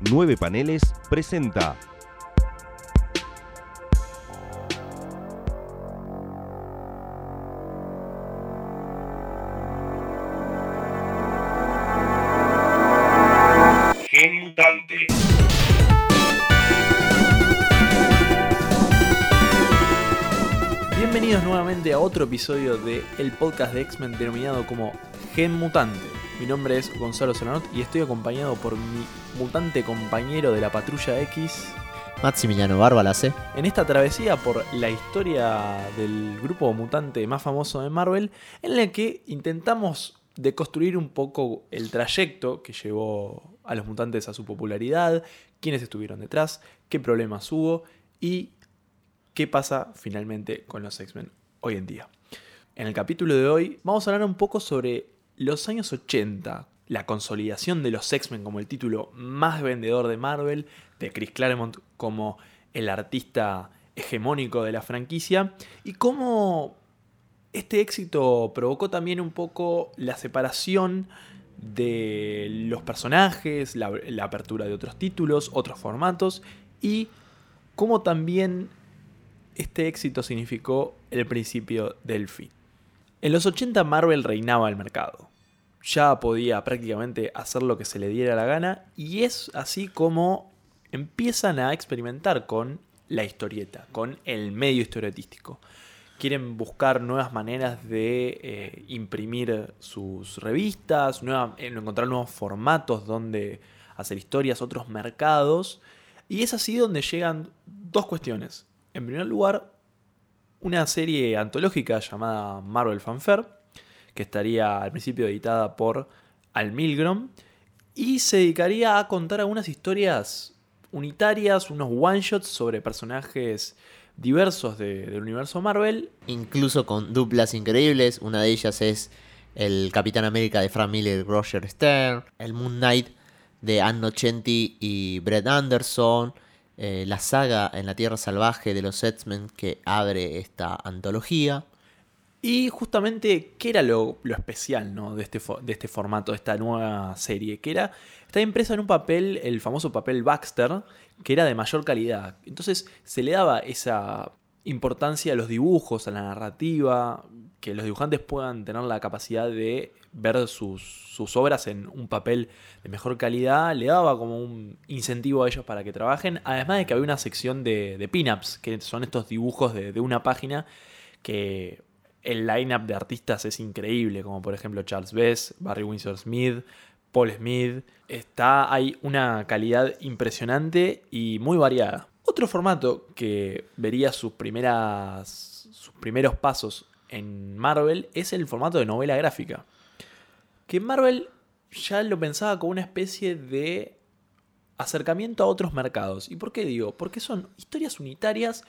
Nueve Paneles presenta Gen Mutante. Bienvenidos nuevamente a otro episodio de el podcast de X-Men denominado como Gen Mutante. Mi nombre es Gonzalo Solanot y estoy acompañado por mi mutante compañero de la Patrulla X Maximiliano Bárbalase. en esta travesía por la historia del grupo mutante más famoso de Marvel, en la que intentamos deconstruir un poco el trayecto que llevó a los mutantes a su popularidad, quiénes estuvieron detrás, qué problemas hubo y qué pasa finalmente con los X-Men hoy en día. En el capítulo de hoy vamos a hablar un poco sobre los años 80, la consolidación de los X-Men como el título más vendedor de Marvel, de Chris Claremont como el artista hegemónico de la franquicia, y cómo este éxito provocó también un poco la separación de los personajes, la, apertura de otros títulos, otros formatos, y cómo también este éxito significó el principio del fin. En los 80 Marvel reinaba el mercado. Ya podía prácticamente hacer lo que se le diera la gana y es así como empiezan a experimentar con la historieta, con el medio historietístico. Quieren buscar nuevas maneras de eh, imprimir sus revistas, nueva- encontrar nuevos formatos donde hacer historias, otros mercados. Y es así donde llegan dos cuestiones. En primer lugar, una serie antológica llamada Marvel Fanfare, que estaría al principio editada por Al Milgrom, y se dedicaría a contar algunas historias unitarias, unos one-shots sobre personajes diversos de- del universo Marvel. Incluso con duplas increíbles. Una de ellas es el Capitán América de Frank Miller y Roger Stern. El Moon Knight de Ann Nocenti y Brett Anderson. eh, la saga en la Tierra Salvaje de los X-Men que abre esta antología. Y justamente, ¿qué era lo, lo especial ¿no? de, este, de este formato, de esta nueva serie? Que era, está impresa en un papel, el famoso papel Baxter, que era de mayor calidad. Entonces se le daba esa importancia a los dibujos, a la narrativa, que los dibujantes puedan tener la capacidad de ver sus, sus obras en un papel de mejor calidad, le daba como un incentivo a ellos para que trabajen, además de que había una sección de, de pin-ups, que son estos dibujos de, de una página que el line-up de artistas es increíble, como por ejemplo Charles Bess, Barry Windsor Smith, Paul Smith. Está, hay una calidad impresionante y muy variada. Otro formato que vería sus, primeras, sus primeros pasos en Marvel es el formato de novela gráfica. Que Marvel ya lo pensaba como una especie de acercamiento a otros mercados. ¿Y por qué digo? Porque son historias unitarias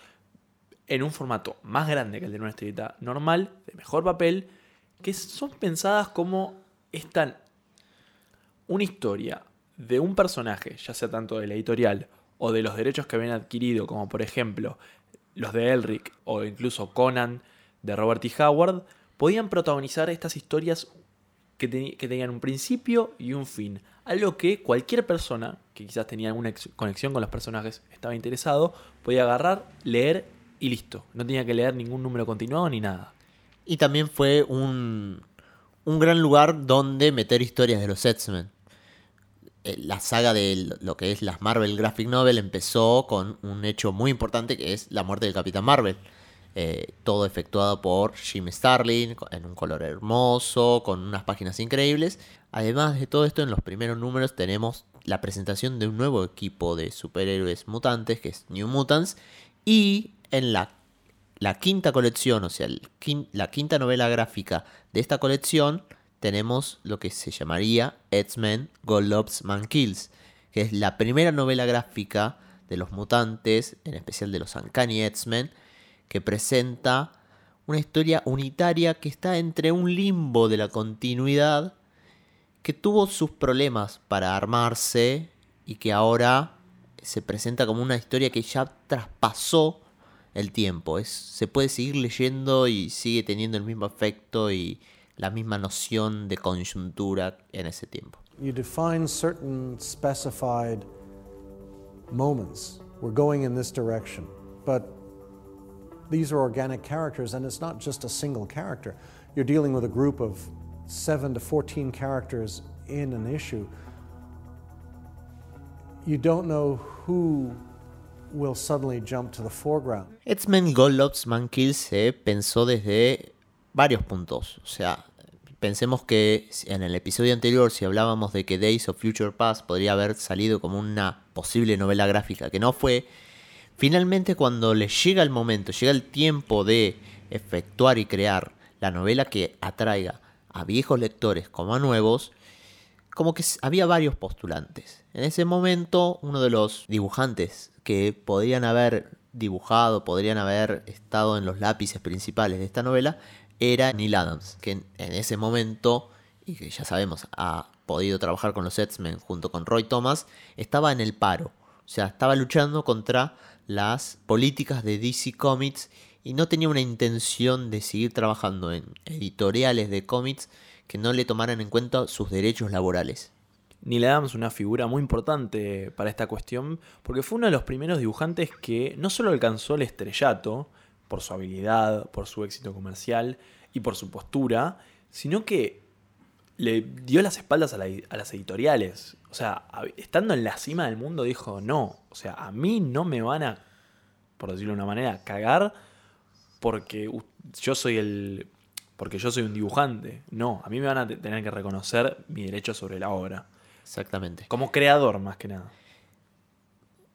en un formato más grande que el de una historieta normal, de mejor papel, que son pensadas como están una historia de un personaje, ya sea tanto de la editorial o de los derechos que habían adquirido, como por ejemplo los de Elric o incluso Conan de Robert E. Howard, podían protagonizar estas historias que, tenían un principio y un fin. Algo que cualquier persona que quizás tenía alguna ex- conexión con los personajes, estaba interesado, podía agarrar, leer y listo. No tenía que leer ningún número continuado ni nada. Y también fue un, un gran lugar donde meter historias de los X-Men. Eh, La saga de lo que es las Marvel Graphic Novel empezó con un hecho muy importante que es la muerte del Capitán Marvel. Eh, todo efectuado por Jim Starlin, en un color hermoso, con unas páginas increíbles. Además de todo esto, en los primeros números tenemos la presentación de un nuevo equipo de superhéroes mutantes, que es New Mutants. Y en la la quinta colección, o sea, la quinta novela gráfica de esta colección, tenemos lo que se llamaría X-Men Loves Man Kills, que es la primera novela gráfica de los mutantes, en especial de los Uncanny X-Men, que presenta una historia unitaria que está entre un limbo de la continuidad, que tuvo sus problemas para armarse y que ahora se presenta como una historia que ya traspasó el tiempo. Es, se puede seguir leyendo y sigue teniendo el mismo efecto y la misma noción de coyuntura en ese tiempo. You define certain specified moments. We're going in this direction. But these are organic characters, and it's not just a single character. You're dealing with a group of 7 to 14 characters in an issue. You don't know who will suddenly jump Loves Man Kills se pensó desde varios puntos. O sea, pensemos que en el episodio anterior, si hablábamos de que Days of Future Past podría haber salido como una posible novela gráfica, que no fue, finalmente cuando le llega el momento, llega el tiempo de efectuar y crear la novela que atraiga a viejos lectores como a nuevos, como que había varios postulantes. En ese momento, uno de los dibujantes que podrían haber dibujado, podrían haber estado en los lápices principales de esta novela, era Neil Adams, que en, ese momento, y que ya sabemos, ha podido trabajar con los X-Men junto con Roy Thomas, estaba en el paro. O sea, estaba luchando contra las políticas de DC Comics y no tenía una intención de seguir trabajando en editoriales de cómics que no le tomaran en cuenta sus derechos laborales. Neil Adams una figura muy importante para esta cuestión porque fue uno de los primeros dibujantes que no solo alcanzó el estrellato por su habilidad, por su éxito comercial y por su postura, sino que le dio las espaldas a, a, las editoriales. O sea, estando en la cima del mundo dijo, no, o sea, a mí no me van a, por decirlo de una manera, cagar porque yo soy el porque yo soy un dibujante. No, a mí me van a tener que reconocer mi derecho sobre la obra. Exactamente. Como creador, más que nada.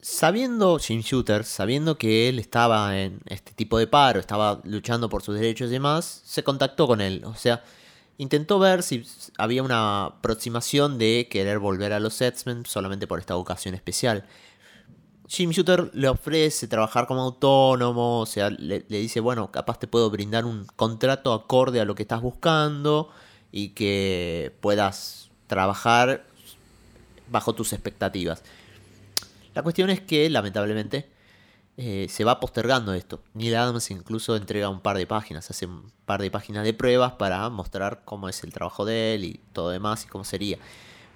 Sabiendo Jim Shooter, sabiendo que él estaba en este tipo de paro, estaba luchando por sus derechos y demás, se contactó con él. O sea, intentó ver si había una aproximación de querer volver a los X-Men solamente por esta ocasión especial. Jim Shooter le ofrece trabajar como autónomo, o sea, le, dice, bueno, capaz te puedo brindar un contrato acorde a lo que estás buscando y que puedas trabajar bajo tus expectativas. La cuestión es que, lamentablemente, eh, se va postergando esto. Neil Adams incluso entrega un par de páginas, hace un par de páginas de pruebas para mostrar cómo es el trabajo de él y todo demás y cómo sería.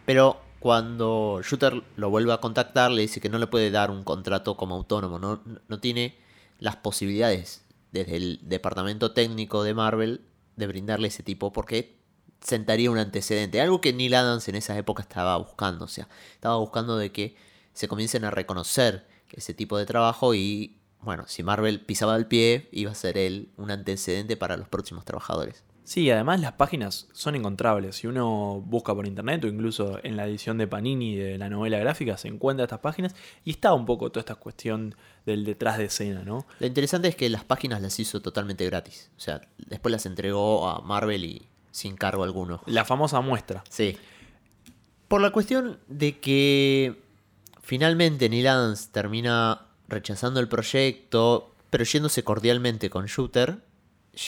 Pero cuando Shooter lo vuelve a contactar, le dice que no le puede dar un contrato como autónomo, no, no tiene las posibilidades desde el departamento técnico de Marvel de brindarle ese tipo porque sentaría un antecedente, algo que Neil Adams en esa época estaba buscando, o sea, estaba buscando de que se comiencen a reconocer ese tipo de trabajo y bueno, si Marvel pisaba el pie, iba a ser él un antecedente para los próximos trabajadores. Sí, además las páginas son encontrables. Si uno busca por internet o incluso en la edición de Panini de la novela gráfica se encuentra estas páginas y está un poco toda esta cuestión del detrás de escena, ¿no? Lo interesante es que las páginas las hizo totalmente gratis. O sea, después las entregó a Marvel y sin cargo alguno. La famosa muestra. Sí. Por la cuestión de que finalmente Neil Adams termina rechazando el proyecto, pero yéndose cordialmente con Shooter,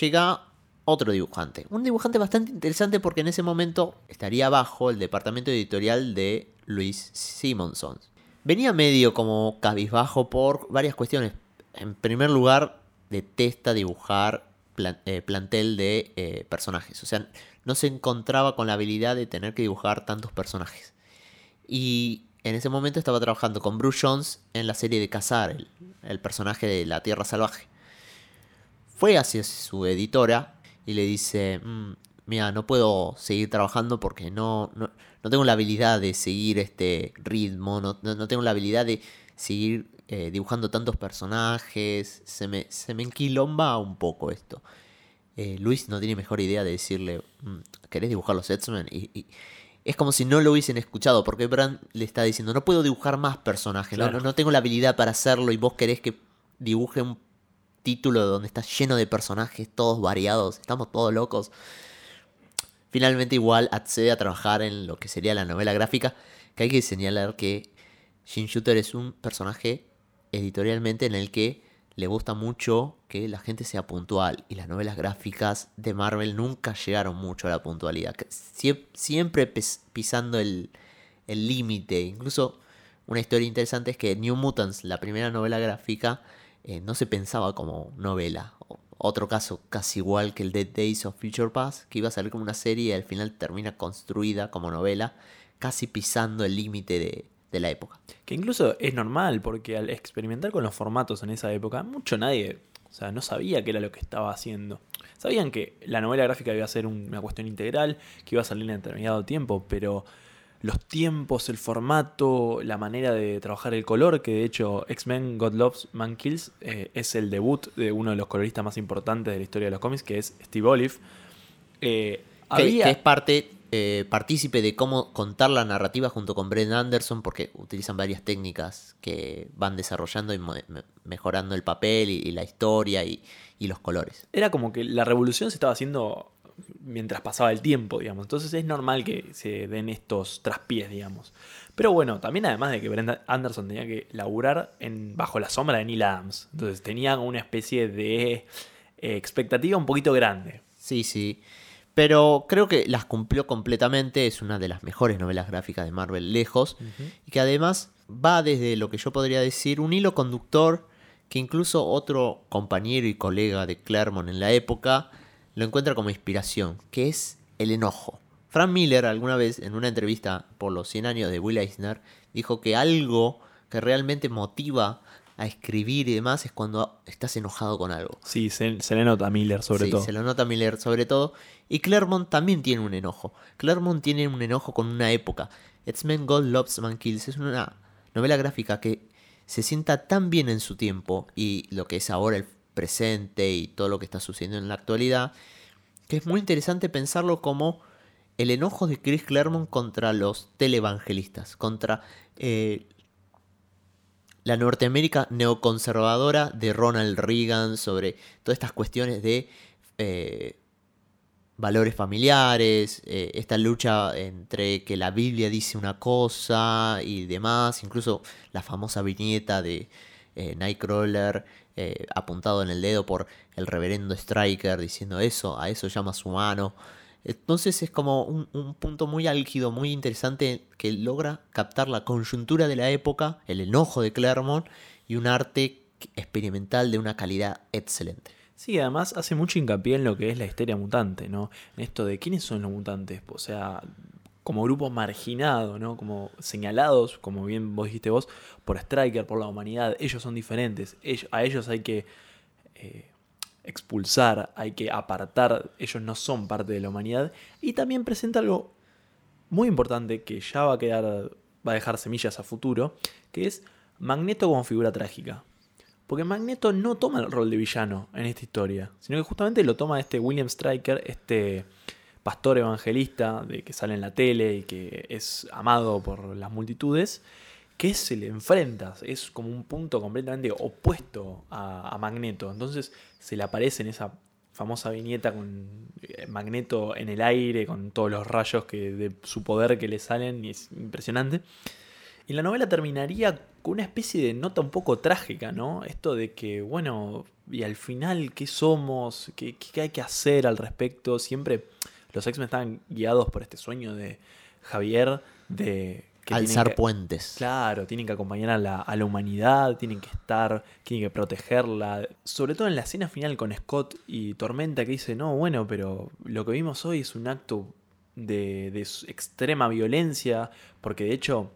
llega otro dibujante. Un dibujante bastante interesante porque en ese momento estaría bajo el departamento editorial de Luis Simonson. Venía medio como cabizbajo por varias cuestiones. En primer lugar, detesta dibujar eh, plantel de eh, personajes. O sea, no se encontraba con la habilidad de tener que dibujar tantos personajes. Y en ese momento estaba trabajando con Bruce Jones en la serie de Cazar, el personaje de la Tierra Salvaje. Fue hacia su editora y le dice, mm, mira, no puedo seguir trabajando porque no, no, tengo la habilidad de seguir este ritmo, no, tengo la habilidad de seguir eh, dibujando tantos personajes, se me, se me enquilomba un poco esto. Eh, Luis no tiene mejor idea de decirle, mm, ¿querés dibujar los X-Men? Y, es como si no lo hubiesen escuchado, porque Brand le está diciendo, no puedo dibujar más personajes, no, no tengo la habilidad para hacerlo y vos querés que dibuje un título donde está lleno de personajes, todos variados, estamos todos locos. Finalmente igual accede a trabajar en lo que sería la novela gráfica, que hay que señalar que Jim Shooter es un personaje editorialmente en el que le gusta mucho que la gente sea puntual y las novelas gráficas de Marvel nunca llegaron mucho a la puntualidad, siempre pisando el límite, incluso una historia interesante es que New Mutants, la primera novela gráfica, eh, no se pensaba como novela. Otro caso casi igual que el Dead Days of Future Past, que iba a salir como una serie y al final termina construida como novela, casi pisando el límite de, de la época. Que incluso es normal, porque al experimentar con los formatos en esa época, mucho nadie, o sea, no sabía qué era lo que estaba haciendo. Sabían que la novela gráfica iba a ser un- una cuestión integral, que iba a salir en determinado tiempo, pero los tiempos, el formato, la manera de trabajar el color, que de hecho X-Men God Loves Man Kills eh, es el debut de uno de los coloristas más importantes de la historia de los cómics, que es Steve Olive. Eh, Que, había- que es parte, eh, partícipe de cómo contar la narrativa junto con Brent Anderson, porque utilizan varias técnicas que van desarrollando y me- mejorando el papel y, y la historia y, y los colores. era como que la revolución se estaba haciendo mientras pasaba el tiempo, digamos. Entonces es normal que se den estos traspiés, digamos. Pero bueno, también además de que Brenda Anderson tenía que laburar en, bajo la sombra de Neil Adams. Entonces tenía una especie de eh, expectativa un poquito grande. Sí, sí. Pero creo que las cumplió completamente. Es una de las mejores novelas gráficas de Marvel lejos. Y que además va desde lo que yo podría decir un hilo conductor que incluso otro compañero y colega de Claremont en la época lo encuentra como inspiración, que es el enojo. Frank Miller alguna vez en una entrevista por los 100 años de Will Eisner dijo que algo que realmente motiva a escribir y demás es cuando estás enojado con algo. Sí, se, se le nota a Miller sobre Sí, todo. Se lo nota Miller sobre todo. Y Claremont también tiene un enojo. Claremont tiene un enojo con una época. X-Men God Loves Man Kills es una novela gráfica que se sienta tan bien en su tiempo y lo que es ahora el presente y todo lo que está sucediendo en la actualidad, que es muy interesante pensarlo como el enojo de Chris Claremont contra los televangelistas, contra eh, la Norteamérica neoconservadora de Ronald Reagan sobre todas estas cuestiones de eh, valores familiares, eh, esta lucha entre que la Biblia dice una cosa y demás, incluso la famosa viñeta de eh, Nightcrawler eh, apuntado en el dedo por el reverendo Striker diciendo eso, a eso llamas humano. Entonces es como un, un punto muy álgido, muy interesante que logra captar la coyuntura de la época, el enojo de Claremont y un arte experimental de una calidad excelente. Sí, además hace mucho hincapié en lo que es la histeria mutante, ¿no? En esto de quiénes son los mutantes, o sea, como grupo marginado, ¿no? Como señalados, como bien vos dijiste vos, por Striker, por la humanidad. Ellos son diferentes. A ellos hay que eh, expulsar, hay que apartar. Ellos no son parte de la humanidad. Y también presenta algo muy importante que ya va a quedar, va a dejar semillas a futuro, que es Magneto como figura trágica. Porque Magneto no toma el rol de villano en esta historia, sino que justamente lo toma este William Stryker, este pastor evangelista de que sale en la tele y que es amado por las multitudes, que se le enfrenta, es como un punto completamente opuesto a, Magneto. Entonces se le aparece en esa famosa viñeta con eh, Magneto en el aire, con todos los rayos que, de su poder que le salen, y es impresionante. Y la novela terminaría con una especie de nota un poco trágica, ¿no? Esto de que, bueno, y al final, ¿qué somos? ¿Qué, qué hay que hacer al respecto? Siempre los X-Men estaban guiados por este sueño de Javier de... que Alzar que- puentes. Claro, tienen que acompañar a la, a la humanidad, tienen que estar, tienen que protegerla. Sobre todo en la escena final con Scott y Tormenta que dice, no, bueno, pero lo que vimos hoy es un acto de, de extrema violencia, porque de hecho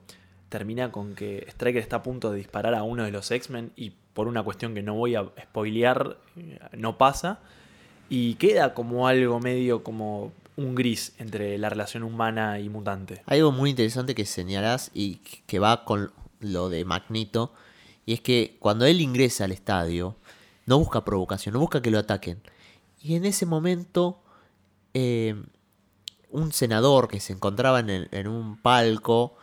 termina con que Striker está a punto de disparar a uno de los X-Men y por una cuestión que no voy a spoilear, eh, no pasa. Y queda como algo medio como un gris entre la relación humana y mutante. Hay algo muy interesante que señalás y que va con lo de Magneto, y es que cuando él ingresa al estadio, no busca provocación, no busca que lo ataquen. Y en ese momento, eh, un senador que se encontraba en, un palco,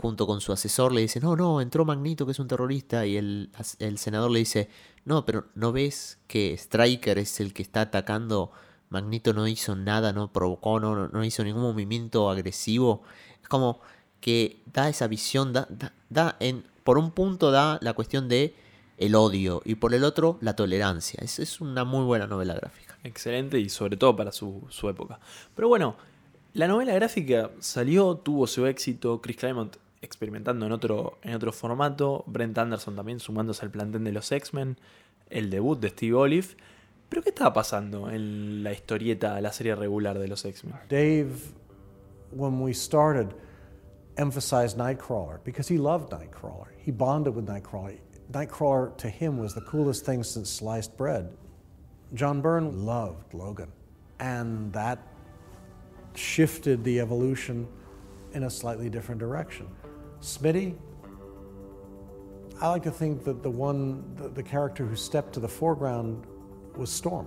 junto con su asesor, le dice, no, no, entró Magneto, que es un terrorista, y el, el senador le dice, no, pero ¿no ves que Striker es el que está atacando? Magneto no hizo nada, no provocó, no- no hizo ningún movimiento agresivo. Es como que da esa visión, da, da- da en, por un punto da la cuestión de el odio y por el otro la tolerancia. Es, es una muy buena novela gráfica. Excelente y sobre todo para su, su época. Pero bueno, la novela gráfica salió, tuvo su éxito, Chris Claremont experimentando en otro, en otro formato, Brent Anderson también sumándose al plantel de los X-Men, el debut de Steve Olive. Pero ¿qué estaba pasando en la historieta, la serie regular de los X-Men? Dave, when we started, emphasized Nightcrawler because he loved Nightcrawler. He bonded with Nightcrawler. Nightcrawler to him was the coolest thing since sliced bread. John Byrne loved Logan, and that shifted the evolution in a slightly different direction. Smitty, I like to think that the one, the, the character who stepped to the foreground was Storm.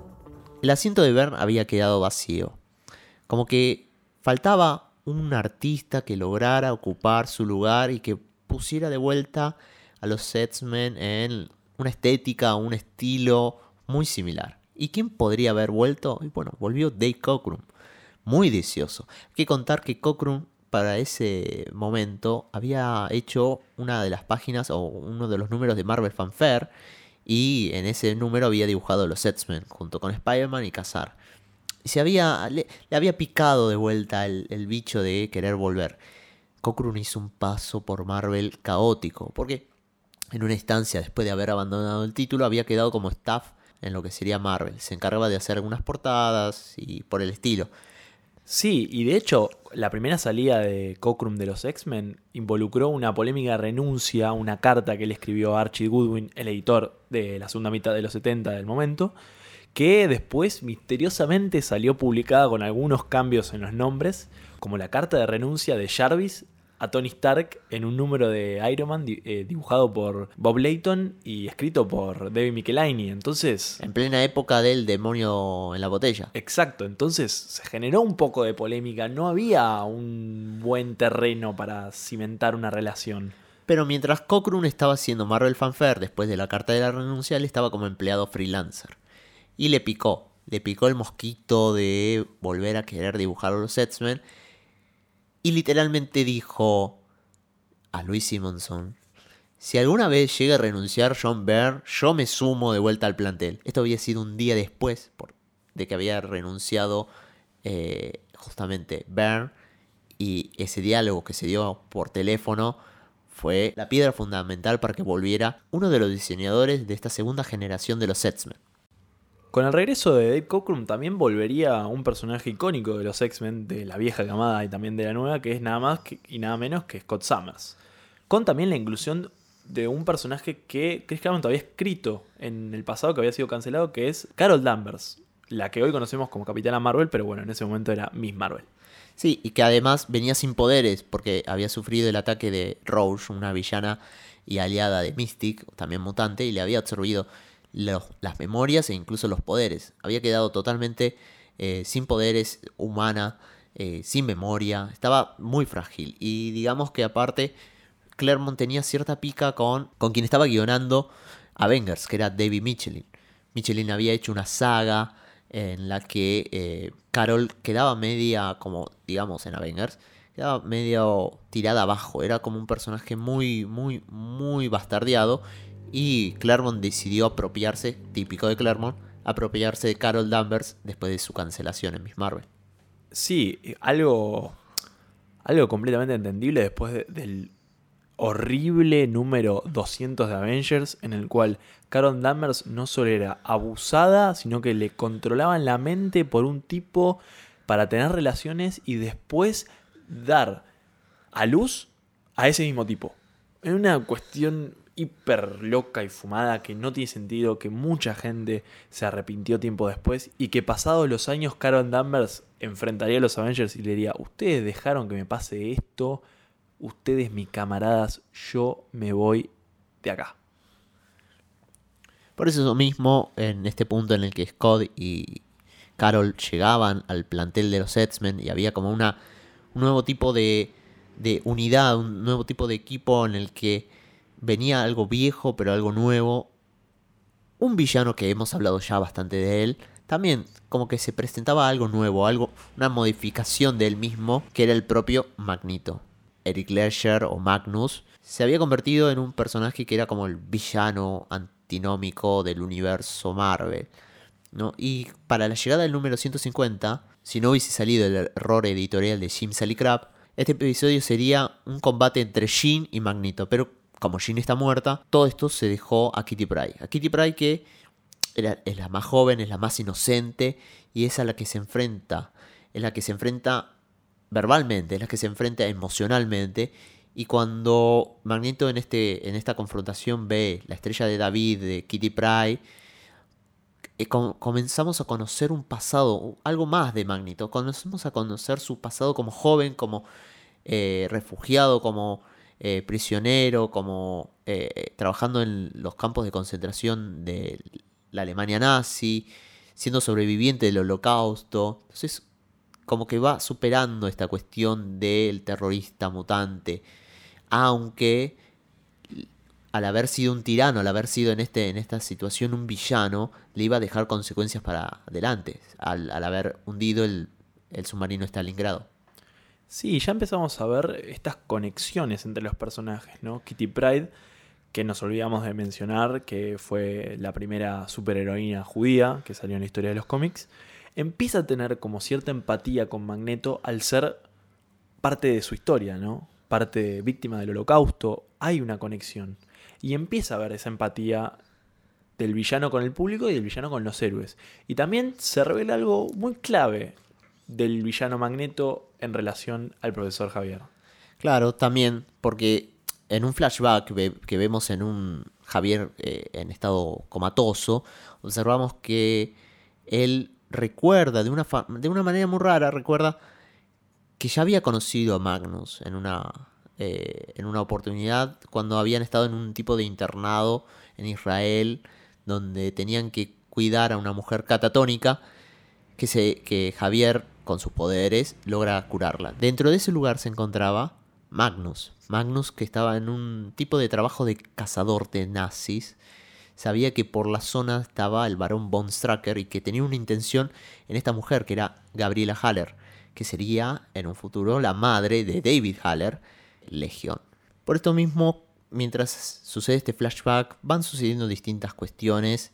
El asiento de Byrne había quedado vacío. Como que faltaba un artista que lograra ocupar su lugar y que pusiera de vuelta a los Setsmen en una estética, un estilo muy similar. ¿Y quién podría haber vuelto? Y bueno, volvió Dave Cockrum, muy deseoso. Hay que contar que Cockrum para ese momento había hecho una de las páginas o uno de los números de Marvel Fanfare y en ese número había dibujado los Setsmen junto con Spider-Man y Kazar. Y se había, le, había picado de vuelta el, el bicho de querer volver. Cockrum hizo un paso por Marvel caótico, porque en una instancia después de haber abandonado el título había quedado como staff en lo que sería Marvel. Se encargaba de hacer algunas portadas y por el estilo. Sí, y de hecho, la primera salida de Cockrum de los X-Men involucró una polémica renuncia, una carta que le escribió a Archie Goodwin, el editor de la segunda mitad de los 70 del momento, que después misteriosamente salió publicada con algunos cambios en los nombres, como la carta de renuncia de Jarvis a Tony Stark en un número de Iron Man di- eh, dibujado por Bob Layton y escrito por David Michelinie. Entonces, En plena época del demonio en la botella. Exacto, entonces se generó un poco de polémica, no había un buen terreno para cimentar una relación. Pero mientras Cockrum estaba haciendo Marvel Fanfare después de la carta de la renuncia, él estaba como empleado freelancer. Y le picó, le picó el mosquito de volver a querer dibujar a los X-Men. Y literalmente dijo a Luis Simonson, si alguna vez llega a renunciar John Byrne, yo me sumo de vuelta al plantel. Esto había sido un día después de que había renunciado eh, justamente Byrne. Y ese diálogo que se dio por teléfono fue la piedra fundamental para que volviera uno de los diseñadores de esta segunda generación de los X-Men. Con el regreso de Dave Cockrum también volvería un personaje icónico de los X-Men, de la vieja camada y también de la nueva, que es nada más y nada menos que Scott Summers. Con también la inclusión de un personaje que Chris Claremont había escrito en el pasado, que había sido cancelado, que es Carol Danvers, la que hoy conocemos como Capitana Marvel, pero bueno, en ese momento era Miss Marvel. Sí, y que además venía sin poderes porque había sufrido el ataque de Roche, una villana y aliada de Mystic, también mutante, y le había absorbido las memorias e incluso los poderes. Había quedado totalmente eh, sin poderes, humana, eh, sin memoria, estaba muy frágil. Y digamos que aparte, Claremont tenía cierta pica con, con quien estaba guionando Avengers, que era David Michelin. Michelin había hecho una saga en la que eh, Carol quedaba media, como digamos en Avengers, quedaba medio tirada abajo. Era como un personaje muy, muy, muy bastardeado. Y Claremont decidió apropiarse, típico de Claremont, apropiarse de Carol Danvers después de su cancelación en Miss Marvel. Sí, algo, algo completamente entendible después de- del horrible número 200 de Avengers, en el cual Carol Danvers no solo era abusada, sino que le controlaban la mente por un tipo para tener relaciones y después dar a luz a ese mismo tipo. Es una cuestión hiper loca y fumada que no tiene sentido, que mucha gente se arrepintió tiempo después y que pasados los años Carol Danvers enfrentaría a los Avengers y le diría, ustedes dejaron que me pase esto, ustedes mis camaradas, yo me voy de acá. Por eso mismo, en este punto en el que Scott y Carol llegaban al plantel de los X-Men y había como una, un nuevo tipo de, de unidad, un nuevo tipo de equipo en el que venía algo viejo pero algo nuevo. Un villano que hemos hablado ya bastante de él. También como que se presentaba algo nuevo, algo, una modificación de él mismo, que era el propio Magneto. Eric Ledger o Magnus se había convertido en un personaje que era como el villano antinómico del universo Marvel. ¿no? Y para la llegada del número 150, si no hubiese salido el error editorial de Jim Sally Crab, este episodio sería un combate entre Jean y Magneto. Pero como Jean está muerta, todo esto se dejó a Kitty Pryde. A Kitty Pryde que era- es la más joven, es la más inocente y es a la que se enfrenta. Es la que se enfrenta verbalmente, es la que se enfrenta emocionalmente. Y cuando Magneto en, este, en esta confrontación ve la estrella de David, de Kitty Pryde, eh, comenzamos a conocer un pasado, algo más de Magneto. Comenzamos a conocer su pasado como joven, como eh, refugiado, como eh, prisionero, como trabajando en los campos de concentración de la Alemania nazi, siendo sobreviviente del holocausto. Entonces, como que va superando esta cuestión del terrorista mutante, aunque al haber sido un tirano, al haber sido en, este, en esta situación un villano, le iba a dejar consecuencias para adelante, al, haber hundido el, el submarino Stalingrado. Sí, ya empezamos a ver estas conexiones entre los personajes, ¿no? Kitty Pride, que nos olvidamos de mencionar, que fue la primera superheroína judía que salió en la historia de los cómics, empieza a tener como cierta empatía con Magneto al ser parte de su historia, ¿no? Parte víctima del holocausto, hay una conexión. Y empieza a ver esa empatía del villano con el público y del villano con los héroes. Y también se revela algo muy clave del villano Magneto en relación al profesor Javier. Claro, también, porque en un flashback que vemos en un Javier eh, en estado comatoso, observamos que él recuerda de una, de una manera muy rara, recuerda que ya había conocido a Magnus en una, eh, en una oportunidad cuando habían estado en un tipo de internado en Israel donde tenían que cuidar a una mujer catatónica que, se, que Javier con sus poderes logra curarla. Dentro de ese lugar se encontraba Magnus. Magnus que estaba en un tipo de trabajo de cazador de nazis. Sabía que por la zona estaba el barón von Stracker y que tenía una intención en esta mujer que era Gabriela Haller, que sería en un futuro la madre de David Haller, Legión. Por esto mismo, mientras sucede este flashback, van sucediendo distintas cuestiones.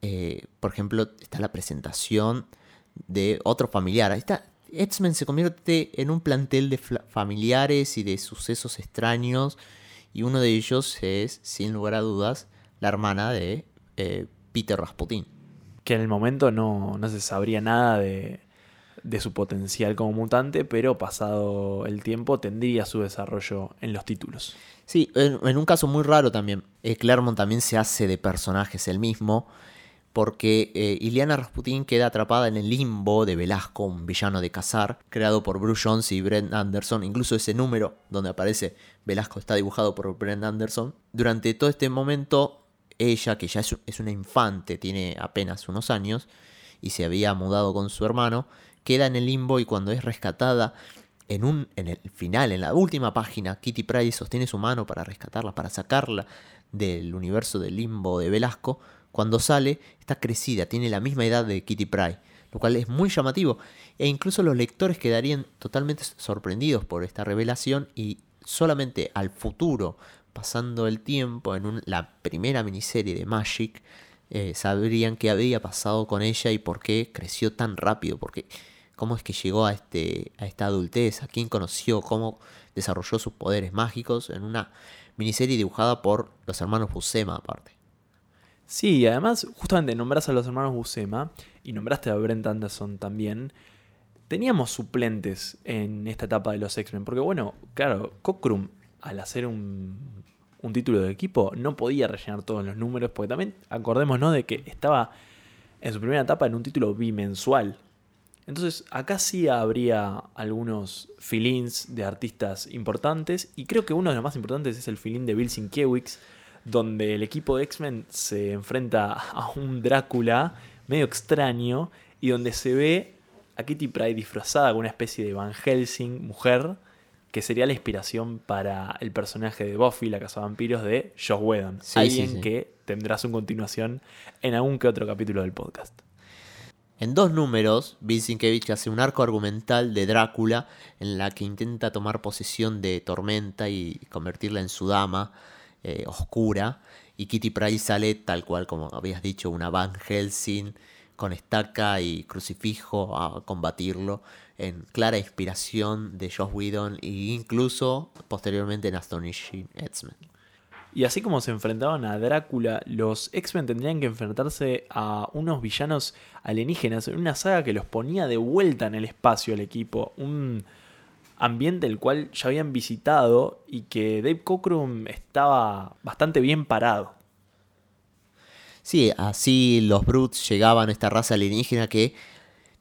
Eh, por ejemplo, está la presentación de otro familiar. Esta, X-Men se convierte en un plantel de familiares y de sucesos extraños. Y uno de ellos es, sin lugar a dudas, la hermana de eh, Peter Rasputin. Que en el momento no, no se sabría nada de, de su potencial como mutante, pero pasado el tiempo tendría su desarrollo en los títulos. Sí, en, un caso muy raro también, eh, Claremont también se hace de personajes el mismo, porque eh, Iliana Rasputin queda atrapada en el limbo de Velasco, un villano de cazar, creado por Bruce Jones y Brent Anderson. Incluso ese número donde aparece Velasco está dibujado por Brent Anderson. Durante todo este momento, ella, que ya es, es una infante, tiene apenas unos años, y se había mudado con su hermano, queda en el limbo y cuando es rescatada en, un, en el final, en la última página, Kitty Pryde sostiene su mano para rescatarla, para sacarla del universo del limbo de Velasco. Cuando sale, está crecida, tiene la misma edad de Kitty Pryde, lo cual es muy llamativo. E incluso los lectores quedarían totalmente sorprendidos por esta revelación y solamente al futuro, pasando el tiempo en la primera miniserie de Magic, eh, sabrían qué había pasado con ella y por qué creció tan rápido, porque cómo es que llegó a, este, esta adultez, quién conoció, cómo desarrolló sus poderes mágicos en una miniserie dibujada por los hermanos Buscema aparte. Sí, además justamente nombras a los hermanos Buscema y nombraste a Brent Anderson también. Teníamos suplentes en esta etapa de los X-Men, porque bueno, claro, Cockrum al hacer un, un título de equipo no podía rellenar todos los números, porque también acordémonos de que estaba en su primera etapa en un título bimensual. Entonces acá sí habría algunos filins de artistas importantes y creo que uno de los más importantes es el filín de Bill Sienkiewicz, donde el equipo de X-Men se enfrenta a un Drácula medio extraño y donde se ve a Kitty Pryde disfrazada con una especie de Van Helsing mujer que sería la inspiración para el personaje de Buffy, la casa vampiros de Josh Whedon. alguien que tendrá su continuación en algún que otro capítulo del podcast. En dos números, Bill hace un arco argumental de Drácula en la que intenta tomar posesión de Tormenta y convertirla en su dama eh, oscura. Y Kitty Pryde sale tal cual como habías dicho, una Van Helsing con estaca y crucifijo a combatirlo en clara inspiración de Josh Whedon e incluso posteriormente en Astonishing X-Men. Y así como se enfrentaban a Drácula, los X-Men tendrían que enfrentarse a unos villanos alienígenas en una saga que los ponía de vuelta en el espacio al equipo. Ambiente el cual ya habían visitado y que Dave Cockrum estaba bastante bien parado. Sí, así los Brutes llegaban a esta raza alienígena que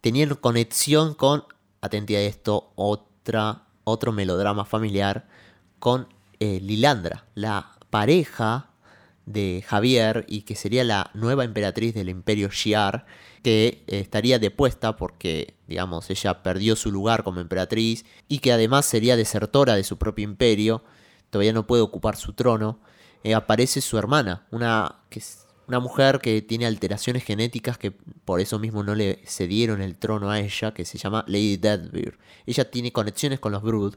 tenían conexión con, atentía a esto, otra, otro melodrama familiar, con eh, Lilandra, la pareja de Javier y que sería la nueva emperatriz del imperio Shiar, que eh, estaría depuesta porque, digamos, ella perdió su lugar como emperatriz y que además sería desertora de su propio imperio, todavía no puede ocupar su trono. Eh, aparece su hermana, una, que una mujer que tiene alteraciones genéticas que por eso mismo no le cedieron el trono a ella, que se llama Lady Deadbeard. Ella tiene conexiones con los Brood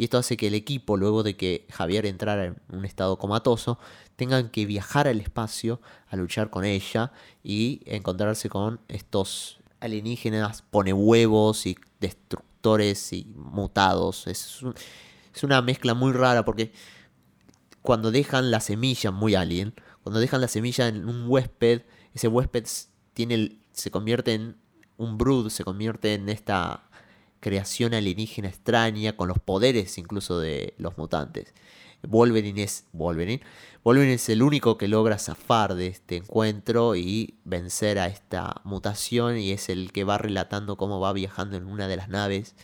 y esto hace que el equipo, luego de que Javier entrara en un estado comatoso, tengan que viajar al espacio a luchar con ella y encontrarse con estos alienígenas pone huevos y destructores y mutados. Es, es una mezcla muy rara porque cuando dejan la semilla muy alien, cuando dejan la semilla en un huésped, ese huésped tiene, se convierte en un brood, se convierte en esta creación alienígena extraña, con los poderes incluso de los mutantes. Wolverine es es el único que logra zafar de este encuentro y vencer a esta mutación y es el que va relatando cómo va viajando en una de las naves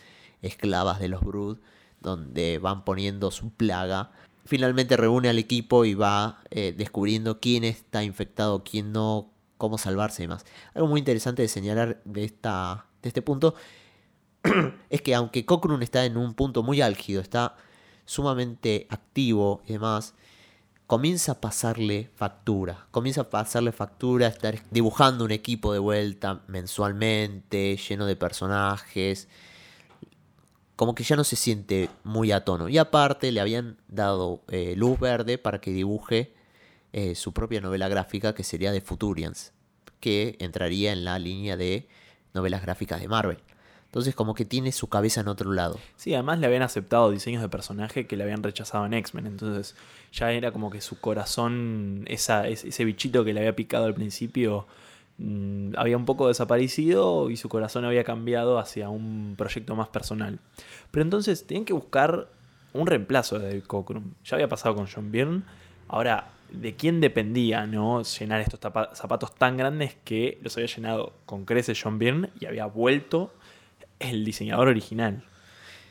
esclavas de los Brood, donde van poniendo su plaga. Finalmente reúne al equipo y va eh, descubriendo quién está infectado, quién no, cómo salvarse y demás. Algo muy interesante de señalar de, esta, de este punto es que aunque Cochrane está en un punto muy álgido, está sumamente activo y demás, comienza a pasarle factura. Comienza a pasarle factura, estar dibujando un equipo de vuelta mensualmente, lleno de personajes. Como que ya no se siente muy a tono. Y aparte le habían dado eh, luz verde para que dibuje eh, su propia novela gráfica que sería de Futurians. Que entraría en la línea de novelas gráficas de Marvel. Entonces como que tiene su cabeza en otro lado. Sí, además le habían aceptado diseños de personaje que le habían rechazado en X-Men. Entonces ya era como que su corazón, ese bichito que le había picado al principio, mm, había un poco desaparecido y su corazón había cambiado hacia un proyecto más personal. Pero entonces tenían que buscar un reemplazo de David Cockrum. Ya había pasado con John Byrne. Ahora, ¿de quién dependía no llenar estos zapatos tan grandes que los había llenado con creces John Byrne y había vuelto el diseñador original.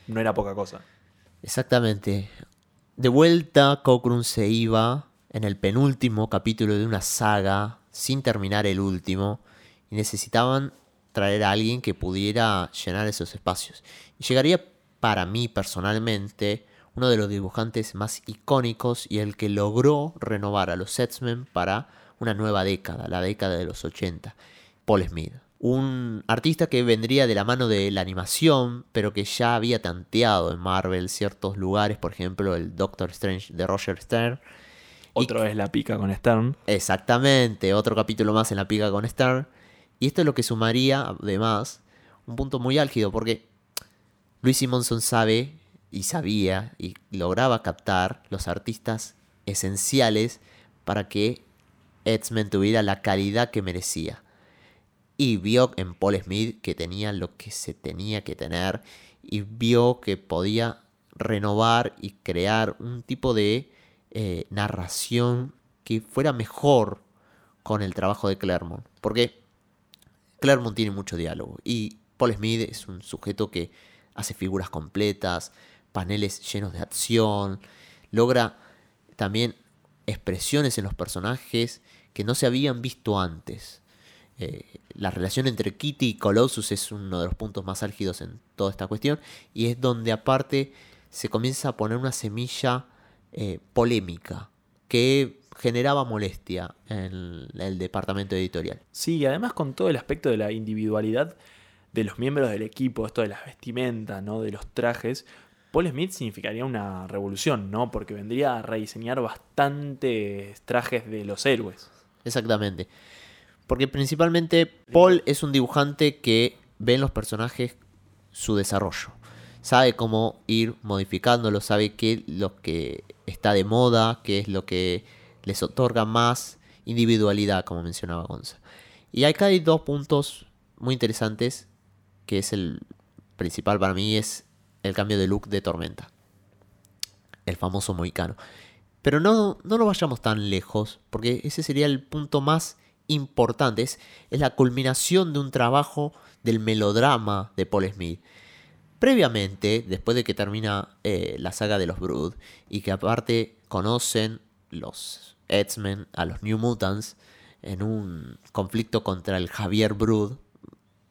No era poca cosa. Exactamente. De vuelta, Cockrum se iba en el penúltimo capítulo de una saga, sin terminar el último, y necesitaban traer a alguien que pudiera llenar esos espacios. Y llegaría para mí personalmente uno de los dibujantes más icónicos y el que logró renovar a los Setsmen para una nueva década, la década de los 80, Paul Smith un artista que vendría de la mano de la animación, pero que ya había tanteado en Marvel ciertos lugares, por ejemplo el Doctor Strange de Roger Stern. Otro es La Pica con Stern. Exactamente, otro capítulo más en La Pica con Stern. Y esto es lo que sumaría, además, un punto muy álgido, porque Luis Simonson sabe y sabía y lograba captar los artistas esenciales para que X-Men tuviera la calidad que merecía y vio en Paul Smith que tenía lo que se tenía que tener y vio que podía renovar y crear un tipo de eh, narración que fuera mejor con el trabajo de Claremont. Porque Claremont tiene mucho diálogo y Paul Smith es un sujeto que hace figuras completas, paneles llenos de acción, logra también expresiones en los personajes que no se habían visto antes. Eh, la relación entre Kitty y Colossus es uno de los puntos más álgidos en toda esta cuestión y es donde aparte se comienza a poner una semilla eh, polémica que generaba molestia en el departamento editorial. Sí, y además con todo el aspecto de la individualidad de los miembros del equipo, esto de las vestimentas, ¿no? de los trajes, Paul Smith significaría una revolución, ¿no? Porque vendría a rediseñar bastantes trajes de los héroes. Exactamente. Porque principalmente Paul es un dibujante que ve en los personajes su desarrollo. Sabe cómo ir modificándolo, sabe qué es lo que está de moda, qué es lo que les otorga más individualidad, como mencionaba Gonza. Y acá hay dos puntos muy interesantes, que es el principal para mí, es el cambio de look de Tormenta. El famoso moicano. Pero no, no nos vayamos tan lejos, porque ese sería el punto más importante. Es, la culminación de un trabajo del melodrama de Paul Smith. Previamente, después de que termina eh, la saga de los Brood, y que aparte conocen los X-Men a los New Mutants en un conflicto contra el Javier Brood,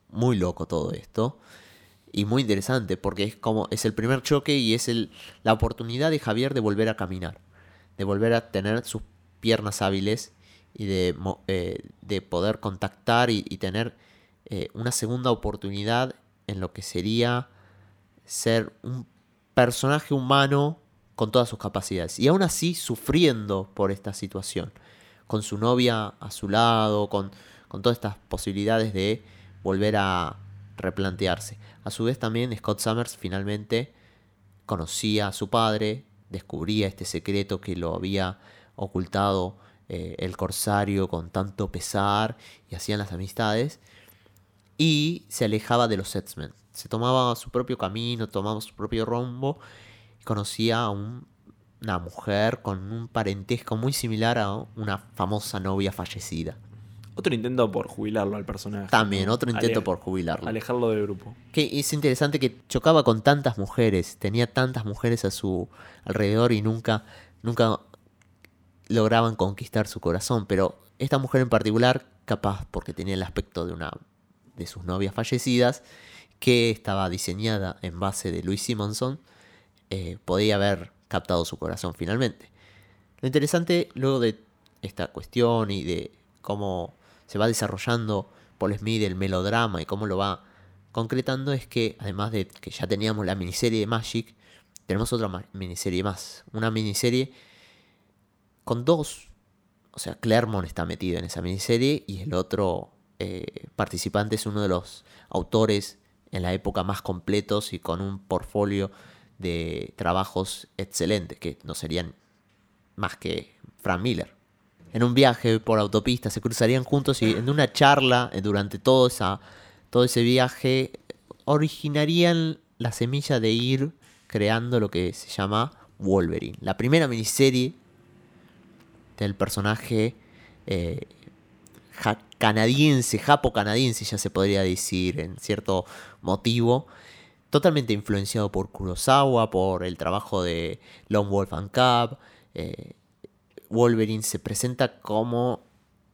muy loco todo esto y muy interesante porque es como es el primer choque y es la oportunidad de Javier de volver a caminar, de volver a tener sus piernas hábiles y de, eh, de poder contactar y, y tener eh, una segunda oportunidad en lo que sería ser un personaje humano con todas sus capacidades y aún así sufriendo por esta situación, con su novia a su lado, con, con todas estas posibilidades de volver a replantearse. A su vez también Scott Summers finalmente conocía a su padre, descubría este secreto que lo había ocultado eh, el corsario con tanto pesar y hacían las amistades y se alejaba de los X-Men. Se tomaba su propio camino, tomaba su propio rumbo y conocía a un- una mujer con un parentesco muy similar a una famosa novia fallecida. Otro intento por jubilarlo al personaje. También, otro intento por jubilarlo. Alejarlo del grupo. Que es interesante que chocaba con tantas mujeres, tenía tantas mujeres a su alrededor y nunca, nunca lograban conquistar su corazón. Pero esta mujer en particular, capaz porque tenía el aspecto de una de sus novias fallecidas, que estaba diseñada en base de Louis Simonson, eh, podía haber captado su corazón finalmente. Lo interesante luego de esta cuestión y de cómo se va desarrollando Paul Smith el melodrama y cómo lo va concretando es que además de que ya teníamos la miniserie de Magic, tenemos otra miniserie más. Una miniserie con dos, o sea, Claremont está metido en esa miniserie y el otro eh, participante es uno de los autores en la época más completos y con un portfolio de trabajos excelentes, que no serían más que Frank Miller. En un viaje por autopista se cruzarían juntos y en una charla eh, durante todo, esa, todo ese viaje originarían la semilla de ir creando lo que se llama Wolverine. La primera miniserie del personaje eh, canadiense, japo-canadiense ya se podría decir en cierto motivo, totalmente influenciado por Kurosawa, por el trabajo de Lone Wolf and Cub. eh, Wolverine se presenta como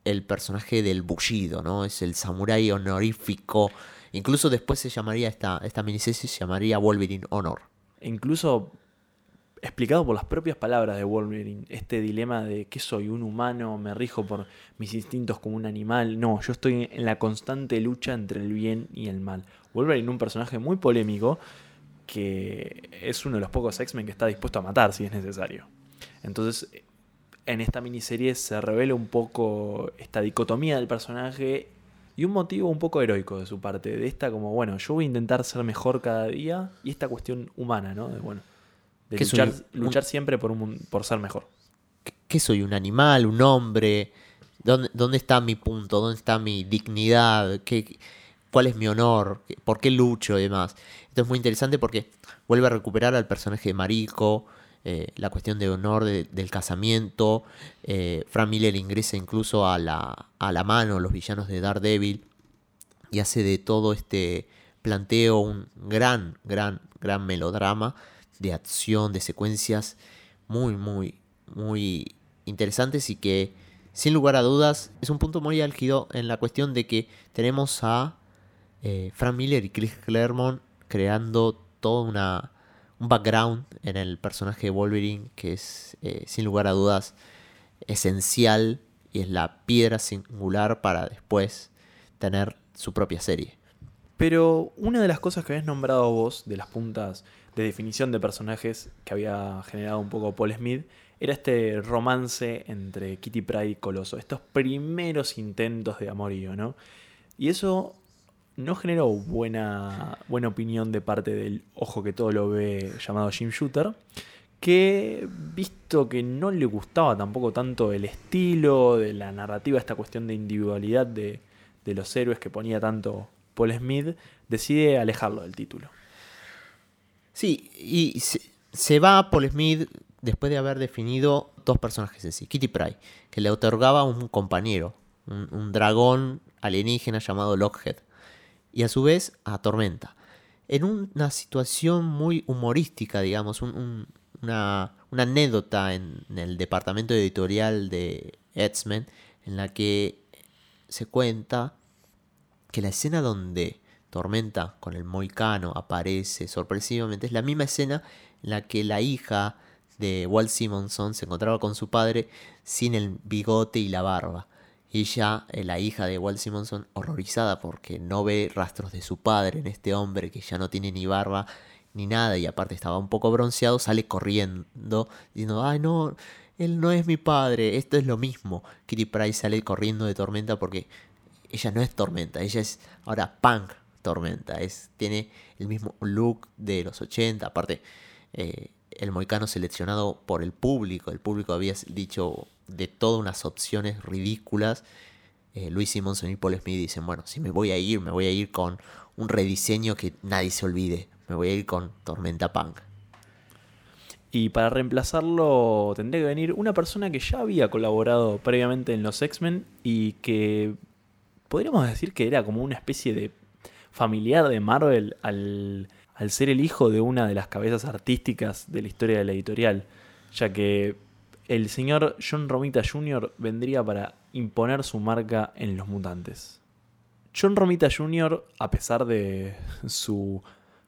el personaje del bullido, ¿no? Es el samurái honorífico. Incluso después se llamaría esta, esta miniserie se llamaría Wolverine Honor. Incluso explicado por las propias palabras de Wolverine, este dilema de que soy un humano, me rijo por mis instintos como un animal. No, yo estoy en la constante lucha entre el bien y el mal. Wolverine, un personaje muy polémico, que es uno de los pocos X-Men que está dispuesto a matar si es necesario. Entonces, en esta miniserie se revela un poco esta dicotomía del personaje y un motivo un poco heroico de su parte. De esta como, bueno, yo voy a intentar ser mejor cada día y esta cuestión humana, ¿no? De, bueno, de luchar, un- luchar un- siempre por, un, por ser mejor. ¿Qué soy? ¿Un animal? ¿Un hombre? ¿Dónde, dónde está mi punto? ¿Dónde está mi dignidad? ¿Qué, ¿Cuál es mi honor? ¿Qué- ¿Por qué lucho y demás? Esto es muy interesante porque vuelve a recuperar al personaje de Mariko, eh, la cuestión de honor de- del casamiento. Eh, Frank Miller ingresa incluso a la, a la mano los villanos de Daredevil y hace de todo este planteo un gran, gran, gran melodrama de acción, de secuencias muy, muy, muy interesantes y que sin lugar a dudas es un punto muy álgido en la cuestión de que tenemos a eh, Frank Miller y Chris Claremont creando todo una, un background en el personaje de Wolverine que es eh, sin lugar a dudas esencial y es la piedra singular para después tener su propia serie. Pero una de las cosas que habías nombrado vos, de las puntas de definición de personajes que había generado un poco Paul Smith, era este romance entre Kitty Pryde y Coloso. Estos primeros intentos de amorío, ¿no? Y eso no generó buena, buena opinión de parte del ojo que todo lo ve llamado Jim Shooter, que visto que no le gustaba tampoco tanto el estilo de la narrativa, esta cuestión de individualidad de, de los héroes que ponía tanto Paul Smith, decide alejarlo del título. Sí, y se, se va Paul Smith después de haber definido dos personajes en sí. Kitty Pryde, que le otorgaba un compañero, un, dragón alienígena llamado Lockhead. Y a su vez a Tormenta. En una situación muy humorística, digamos, un- un- una, una anécdota en, en el departamento editorial de X-Men, en la que se cuenta que la escena donde Tormenta con el moicano aparece sorpresivamente es la misma escena en la que la hija de Walt Simonson se encontraba con su padre sin el bigote y la barba. Y ella, eh, la hija de Walt Simonson, horrorizada porque no ve rastros de su padre en este hombre que ya no tiene ni barba ni nada y aparte estaba un poco bronceado, sale corriendo diciendo, ay no, él no es mi padre, esto es lo mismo. Kitty Pryde sale corriendo de Tormenta porque ella no es Tormenta, ella es ahora Punk Tormenta, es, tiene el mismo look de los 80, aparte eh, el moicano seleccionado por el público, el público había dicho de todas unas opciones ridículas, eh, Luis Simonson y Paul Smith dicen, bueno, si me voy a ir, me voy a ir con un rediseño que nadie se olvide, me voy a ir con Tormenta Punk. Y para reemplazarlo tendría que venir una persona que ya había colaborado previamente en los X-Men y que podríamos decir que era como una especie de familiar de Marvel al, ser el hijo de una de las cabezas artísticas de la historia de la editorial, ya que el señor John Romita Jr. vendría para imponer su marca en los mutantes. John Romita Jr., a pesar de su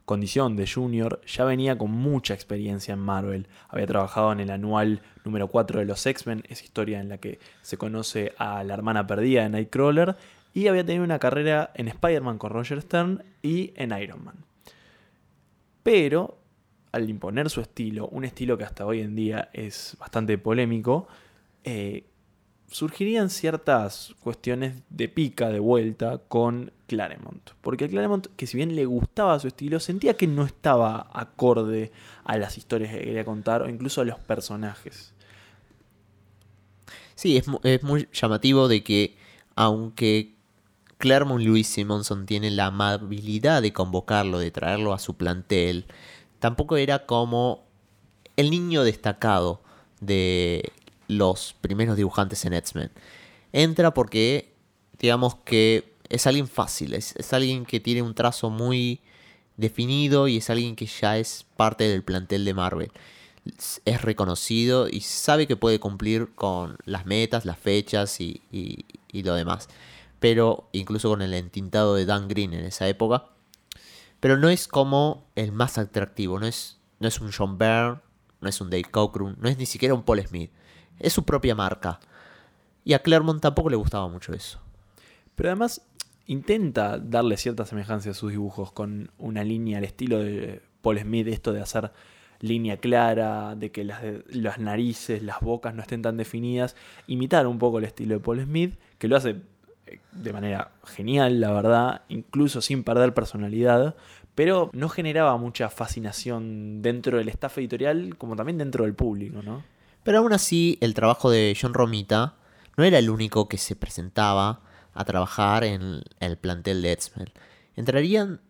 condición de junior, ya venía con mucha experiencia en Marvel. Había trabajado en el anual número 4 de los X-Men, esa historia en la que se conoce a la hermana perdida de Nightcrawler, y había tenido una carrera en Spider-Man con Roger Stern y en Iron Man. Pero, al imponer su estilo, un estilo que hasta hoy en día es bastante polémico, eh, surgirían ciertas cuestiones de pica de vuelta con Claremont. Porque Claremont, que si bien le gustaba su estilo, sentía que no estaba acorde a las historias que quería contar o incluso a los personajes. Sí, es, es muy llamativo de que aunque Claremont Louis Simonson tiene la amabilidad de convocarlo, de traerlo a su plantel, tampoco era como el niño destacado de los primeros dibujantes en X-Men. Entra porque, digamos que es alguien fácil, es, alguien que tiene un trazo muy definido y es alguien que ya es parte del plantel de Marvel. Es reconocido y sabe que puede cumplir con las metas, las fechas y- y lo demás. Pero incluso con el entintado de Dan Green en esa época. Pero no es como el más atractivo. No es, no es un John Byrne, no es un Dave Cockrum, no es ni siquiera un Paul Smith. Es su propia marca. Y a Claremont tampoco le gustaba mucho eso. Pero además intenta darle cierta semejanza a sus dibujos con una línea al estilo de Paul Smith, esto de hacer línea clara, de que las, las narices, las bocas no estén tan definidas, imitar un poco el estilo de Paul Smith, que lo hace de manera genial, la verdad, incluso sin perder personalidad, pero no generaba mucha fascinación dentro del staff editorial como también dentro del público, ¿no? Pero aún así, el trabajo de John Romita no era el único que se presentaba a trabajar en el plantel de X-Men. Entrarían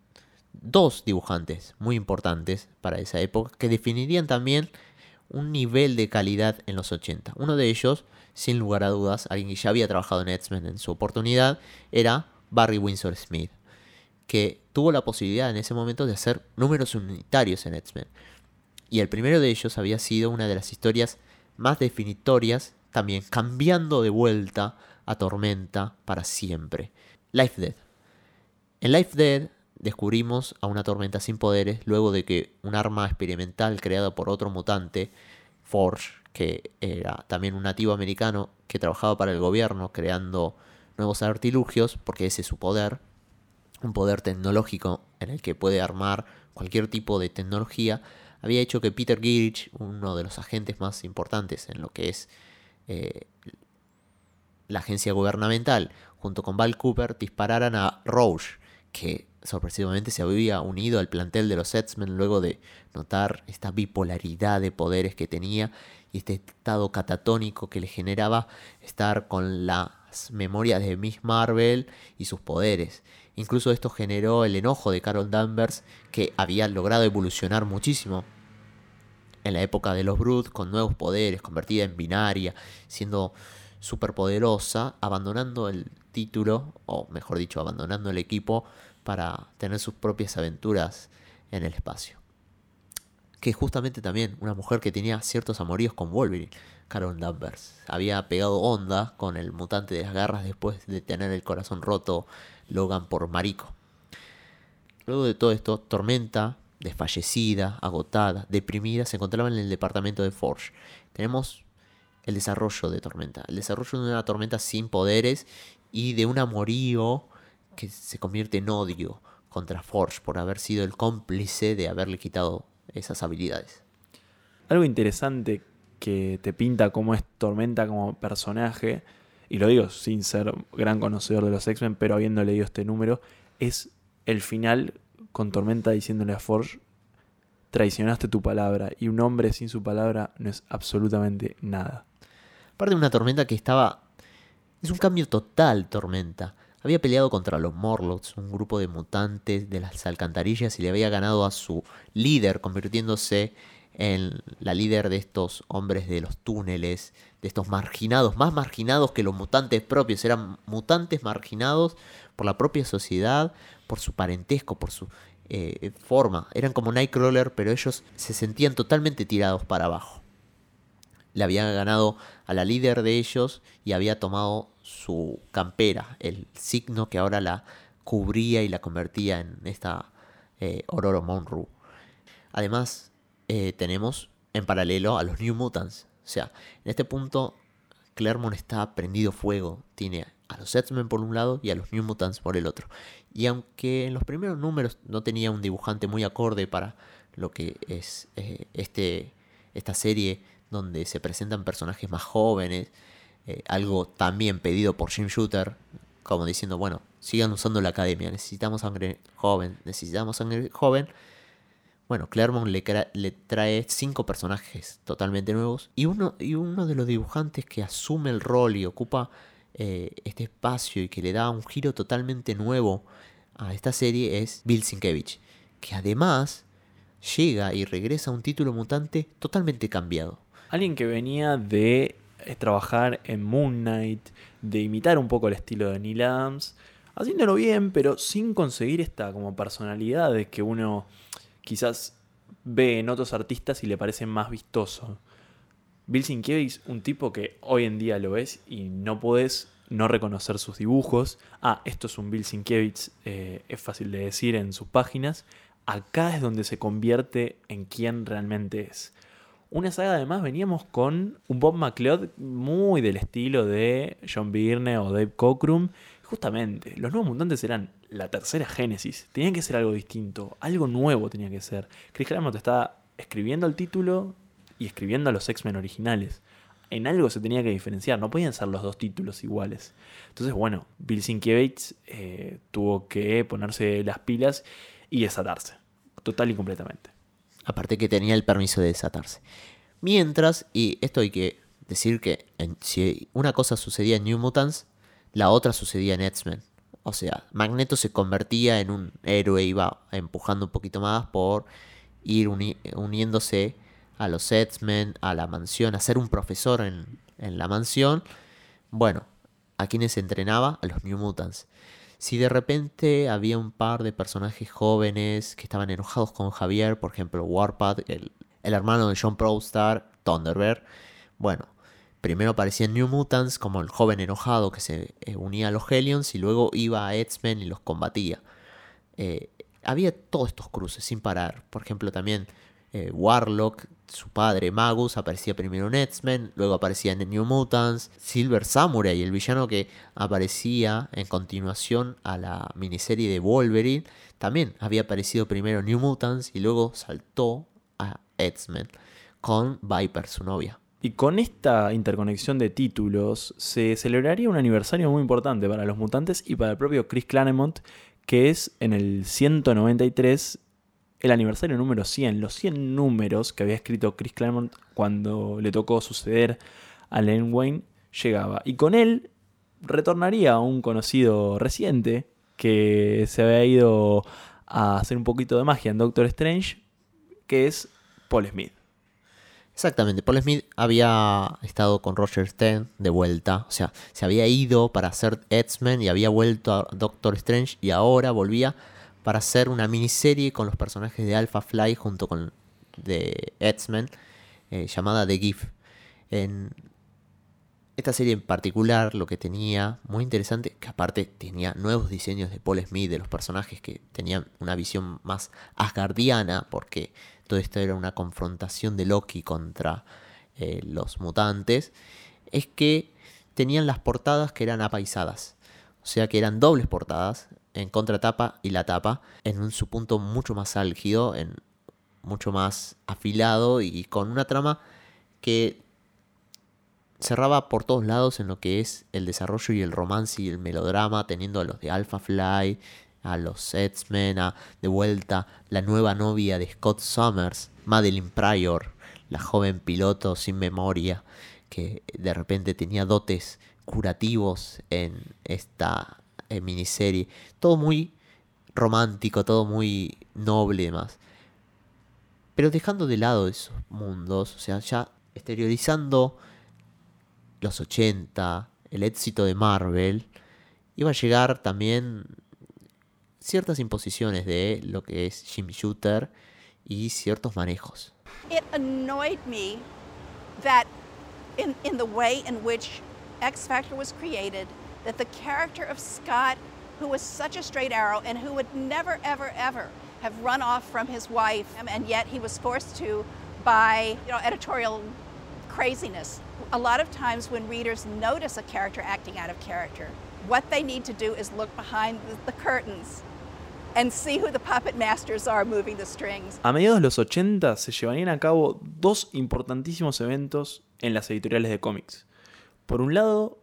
dos dibujantes muy importantes para esa época que definirían también un nivel de calidad en los 80. Uno de ellos, sin lugar a dudas, alguien que ya había trabajado en X-Men en su oportunidad, era Barry Windsor Smith, que tuvo la posibilidad en ese momento de hacer números unitarios en X-Men. Y el primero de ellos había sido una de las historias más definitorias, también cambiando de vuelta a Tormenta para siempre. Life Dead. En Life Dead descubrimos a una tormenta sin poderes luego de que un arma experimental creada por otro mutante, Forge, que era también un nativo americano que trabajaba para el gobierno creando nuevos artilugios, porque ese es su poder, un poder tecnológico en el que puede armar cualquier tipo de tecnología, había hecho que Peter Gilch, uno de los agentes más importantes en lo que es eh, la agencia gubernamental, junto con Val Cooper, dispararan a Roche, que sorpresivamente se había unido al plantel de los X-Men luego de notar esta bipolaridad de poderes que tenía y este estado catatónico que le generaba estar con las memorias de Miss Marvel y sus poderes. Incluso esto generó el enojo de Carol Danvers, que había logrado evolucionar muchísimo en la época de los Brood, con nuevos poderes, convertida en binaria, siendo superpoderosa, abandonando el título, o mejor dicho, abandonando el equipo para tener sus propias aventuras en el espacio. Que justamente también una mujer que tenía ciertos amoríos con Wolverine, Carol Danvers. Había pegado onda con el mutante de las garras después de tener el corazón roto Logan por Marico. Luego de todo esto, Tormenta, desfallecida, agotada, deprimida, se encontraba en el departamento de Forge. Tenemos el desarrollo de Tormenta, el desarrollo de una Tormenta sin poderes y de un amorío que se convierte en odio contra Forge por haber sido el cómplice de haberle quitado esas habilidades. Algo interesante que te pinta cómo es Tormenta como personaje, y lo digo sin ser gran conocedor de los X-Men, pero habiendo leído este número, es el final con Tormenta diciéndole a Forge, traicionaste tu palabra, y un hombre sin su palabra no es absolutamente nada. Aparte de una tormenta que estaba... Es un cambio total, Tormenta. Había peleado contra los Morlocks, un grupo de mutantes de las alcantarillas, y le había ganado a su líder, convirtiéndose en la líder de estos hombres de los túneles, de estos marginados, más marginados que los mutantes propios, eran mutantes marginados por la propia sociedad, por su parentesco, por su eh, forma. Eran como Nightcrawler, pero ellos se sentían totalmente tirados para abajo. Le había ganado a la líder de ellos y había tomado su campera, el signo que ahora la cubría y la convertía en esta eh, Monroe. Además, eh, tenemos en paralelo a los New Mutants. O sea, en este punto, Claremont está prendido fuego. Tiene a los X-Men por un lado y a los New Mutants por el otro. Y aunque en los primeros números no tenía un dibujante muy acorde para lo que es eh, este, esta serie donde se presentan personajes más jóvenes, eh, algo también pedido por Jim Shooter, como diciendo, bueno, sigan usando la academia, necesitamos sangre joven, necesitamos sangre joven. Bueno, Claremont le, trae cinco personajes totalmente nuevos y uno, y uno de los dibujantes que asume el rol y ocupa eh, este espacio y que le da un giro totalmente nuevo a esta serie es Bill Sienkiewicz, que además llega y regresa a un título mutante totalmente cambiado. Alguien que venía de trabajar en Moon Knight, de imitar un poco el estilo de Neil Adams, haciéndolo bien, pero sin conseguir esta como personalidad de que uno quizás ve en otros artistas y le parece más vistoso. Bill Sienkiewicz, un tipo que hoy en día lo ves y no puedes no reconocer sus dibujos. Ah, esto es un Bill Sienkiewicz, eh, es fácil de decir en sus páginas. Acá es donde se convierte en quien realmente es. Una saga además veníamos con un Bob McLeod muy del estilo de John Byrne o Dave Cockrum. Justamente, los nuevos mutantes eran la tercera génesis. Tenían que ser algo distinto, algo nuevo tenía que ser. Chris Claremont está escribiendo el título y escribiendo a los X-Men originales. En algo se tenía que diferenciar, no podían ser los dos títulos iguales. Entonces, bueno, Bill Sienkiewicz eh, tuvo que ponerse las pilas y desatarse, total y completamente. Aparte que tenía el permiso de desatarse. Mientras, y esto hay que decir que si una cosa sucedía en New Mutants, la otra sucedía en X-Men. O sea, Magneto se convertía en un héroe, iba empujando un poquito más por ir uniéndose a los X-Men, a la mansión, a ser un profesor en, en la mansión. Bueno, ¿a quienes entrenaba? A los New Mutants. Si de repente había un par de personajes jóvenes que estaban enojados con Javier, por ejemplo, Warpath, el, el hermano de John Proudstar, Thunderbird, bueno, primero aparecían New Mutants como el joven enojado que se eh, unía a los Hellions y luego iba a X-Men y los combatía. Eh, había todos estos cruces sin parar. Por ejemplo, también eh, Warlock, su padre Magus, aparecía primero en X-Men, luego aparecía en The New Mutants, Silver Samurai, el villano que aparecía en continuación a la miniserie de Wolverine, también había aparecido primero en New Mutants y luego saltó a X-Men con Viper, su novia. Y con esta interconexión de títulos se celebraría un aniversario muy importante para los mutantes y para el propio Chris Claremont, que es en el 193 el aniversario número 100, los 100 números que había escrito Chris Claremont cuando le tocó suceder a Len Wayne llegaba. Y con él retornaría un conocido reciente, que se había ido a hacer un poquito de magia en Doctor Strange, que es Paul Smith. Exactamente, Paul Smith había estado con Roger Stern de vuelta, o sea, se había ido para hacer X-Men y había vuelto a Doctor Strange y ahora volvía para hacer una miniserie con los personajes de Alpha Fly junto con de X-Men eh, llamada The Gift. En esta serie en particular lo que tenía muy interesante, que aparte tenía nuevos diseños de Paul Smith, de los personajes que tenían una visión más asgardiana, porque todo esto era una confrontación de Loki contra eh, los mutantes, es que tenían las portadas que eran apaisadas. O sea que eran dobles portadas, en contratapa y la tapa, en un su punto mucho más álgido, en mucho más afilado y con una trama que cerraba por todos lados en lo que es el desarrollo y el romance y el melodrama, teniendo a los de Alpha Fly, a los X-Men, a de vuelta la nueva novia de Scott Summers, Madeline Pryor, la joven piloto sin memoria, que de repente tenía dotes curativos en esta miniserie. Todo muy romántico, todo muy noble y demás. Pero dejando de lado esos mundos, o sea, ya exteriorizando los 80, el éxito de Marvel, iba a llegar también ciertas imposiciones de lo que es Jim Shooter y ciertos manejos. It annoyed me that in the way in which X Factor was created, that the character of Scott, who was such a straight arrow and who would never, ever, ever have run off from his wife, and yet he was forced to by you know, editorial craziness. A lot of times when readers notice a character acting out of character, what they need to do is look behind the, curtains and see who the puppet masters are moving the strings. A mediados de los 80 se llevarían a cabo dos importantísimos eventos en las editoriales de cómics. Por un lado,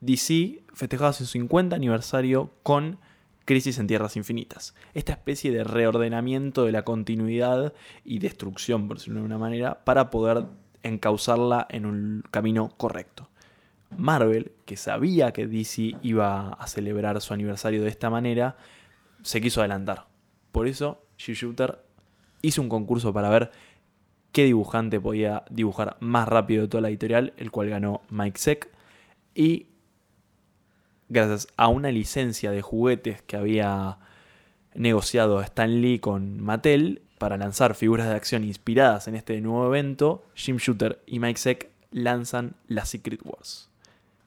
DC festejaba su 50 aniversario con Crisis en Tierras Infinitas. Esta especie de reordenamiento de la continuidad y destrucción, por decirlo de una manera, para poder encauzarla en un camino correcto. Marvel, que sabía que DC iba a celebrar su aniversario de esta manera, se quiso adelantar. Por eso, G Shooter hizo un concurso para ver qué dibujante podía dibujar más rápido de toda la editorial, el cual ganó Mike Seck. Y gracias a una licencia de juguetes que había negociado Stan Lee con Mattel para lanzar figuras de acción inspiradas en este nuevo evento, Jim Shooter y Mike Seck lanzan la Secret Wars.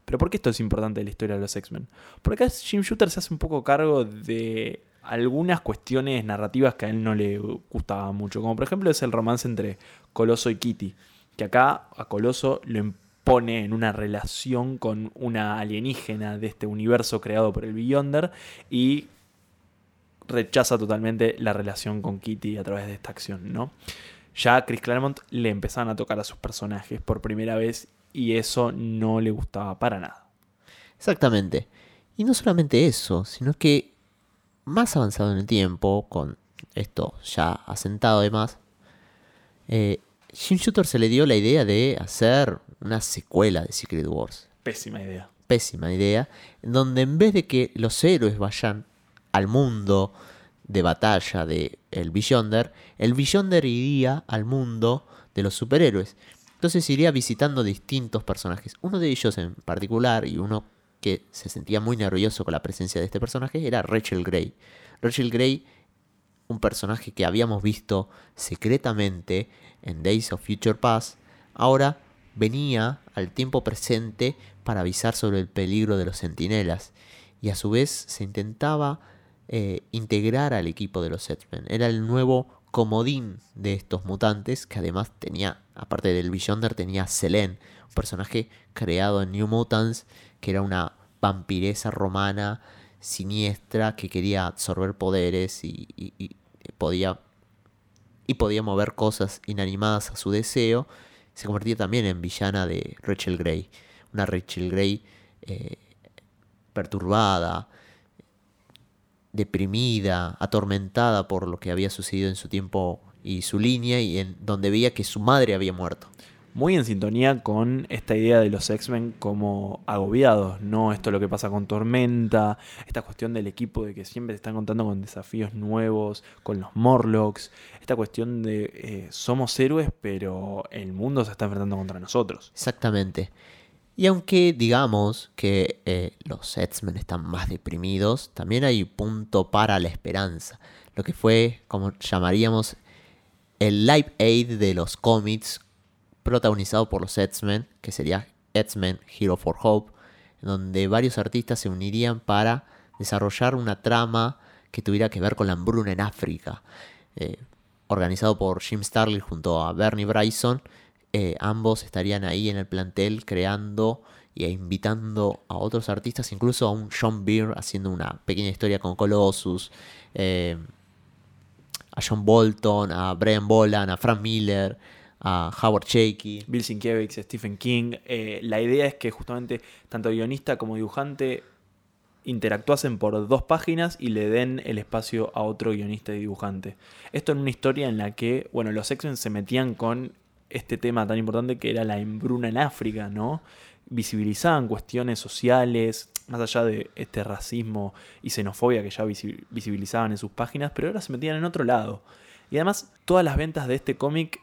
Pero ¿por qué esto es importante en la historia de los X-Men? Porque acá Jim Shooter se hace un poco cargo de algunas cuestiones narrativas que a él no le gustaban mucho, como por ejemplo es el romance entre Coloso y Kitty, que acá a Coloso lo pone en una relación con una alienígena de este universo creado por el Beyonder y rechaza totalmente la relación con Kitty a través de esta acción, ¿no? Ya a Chris Claremont le empezaban a tocar a sus personajes por primera vez y eso no le gustaba para nada. Exactamente. Y no solamente eso, sino que más avanzado en el tiempo, con esto ya asentado además, eh, Jim Shooter se le dio la idea de hacer una secuela de Secret Wars. Pésima idea. Pésima idea. En donde en vez de que los héroes vayan al mundo de batalla de el Beyonder, el Beyonder iría al mundo de los superhéroes. Entonces iría visitando distintos personajes. Uno de ellos en particular, y uno que se sentía muy nervioso con la presencia de este personaje, era Rachel Grey. Rachel Grey, un personaje que habíamos visto secretamente en Days of Future Past, ahora venía al tiempo presente para avisar sobre el peligro de los centinelas. Y a su vez se intentaba eh, integrar al equipo de los X-Men. Era el nuevo comodín de estos mutantes, que además tenía, aparte del Beyonder, tenía Selene, un personaje creado en New Mutants, que era una vampiresa romana siniestra que quería absorber poderes y, podía y podía mover cosas inanimadas a su deseo. Se convertía también en villana de Rachel Grey, una Rachel Grey eh, perturbada, deprimida, atormentada por lo que había sucedido en su tiempo y su línea y en donde veía que su madre había muerto. Muy en sintonía con esta idea de los X-Men como agobiados, ¿no? Esto es lo que pasa con Tormenta, esta cuestión del equipo de que siempre se están contando con desafíos nuevos, con los Morlocks, esta cuestión de eh, somos héroes, pero el mundo se está enfrentando contra nosotros. Exactamente. Y aunque digamos que eh, los X-Men están más deprimidos, también hay punto para la esperanza. Lo que fue, como llamaríamos, el Live Aid de los cómics protagonizado por los X-Men, que sería X-Men Hero for Hope, donde varios artistas se unirían para desarrollar una trama que tuviera que ver con la hambruna en África. Eh, organizado por Jim Starlin junto a Bernie Bryson, eh, ambos estarían ahí en el plantel creando e invitando a otros artistas, incluso a un John Beer haciendo una pequeña historia con Colossus, eh, a John Bolton, a Brian Boland, a Frank Miller, a Howard Shakey. Bill Sienkiewicz, Stephen King. Eh, la idea es que justamente tanto guionista como dibujante interactuasen por dos páginas y le den el espacio a otro guionista y dibujante. Esto en una historia en la que, bueno, los X-Men se metían con este tema tan importante que era la embruna en África, ¿no? Visibilizaban cuestiones sociales, más allá de este racismo y xenofobia que ya visibilizaban en sus páginas, pero ahora se metían en otro lado. Y además, todas las ventas de este cómic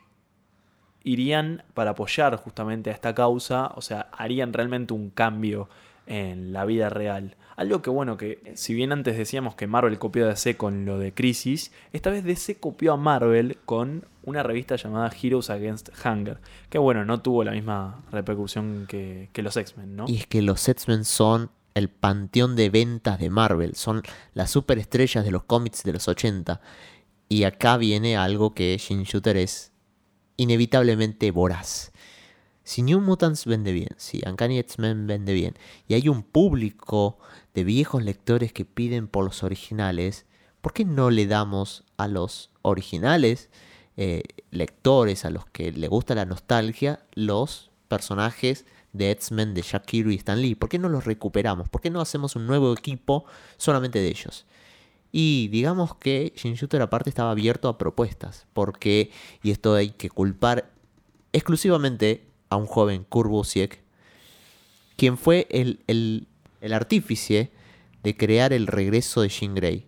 irían para apoyar justamente a esta causa, o sea, harían realmente un cambio en la vida real. Algo que bueno, que si bien antes decíamos que Marvel copió a DC con lo de Crisis, esta vez DC copió a Marvel con una revista llamada Heroes Against Hunger, que bueno, no tuvo la misma repercusión que, los X-Men, ¿no? Y es que los X-Men son el panteón de ventas de Marvel, son las superestrellas de los cómics de los 80. Y acá viene algo que Jim Shooter es inevitablemente voraz. Si New Mutants vende bien, si Uncanny X-Men vende bien, y hay un público de viejos lectores que piden por los originales, ¿por qué no le damos a los originales eh, lectores, a los que le gusta la nostalgia, los personajes de X-Men de Jack Kirby y Stan Lee? ¿Por qué no los recuperamos? ¿Por qué no hacemos un nuevo equipo solamente de ellos? Y digamos que Shooter aparte estaba abierto a propuestas, porque, y esto hay que culpar exclusivamente a un joven Kurt Busiek, quien fue el, el, artífice de crear el regreso de Jean Grey,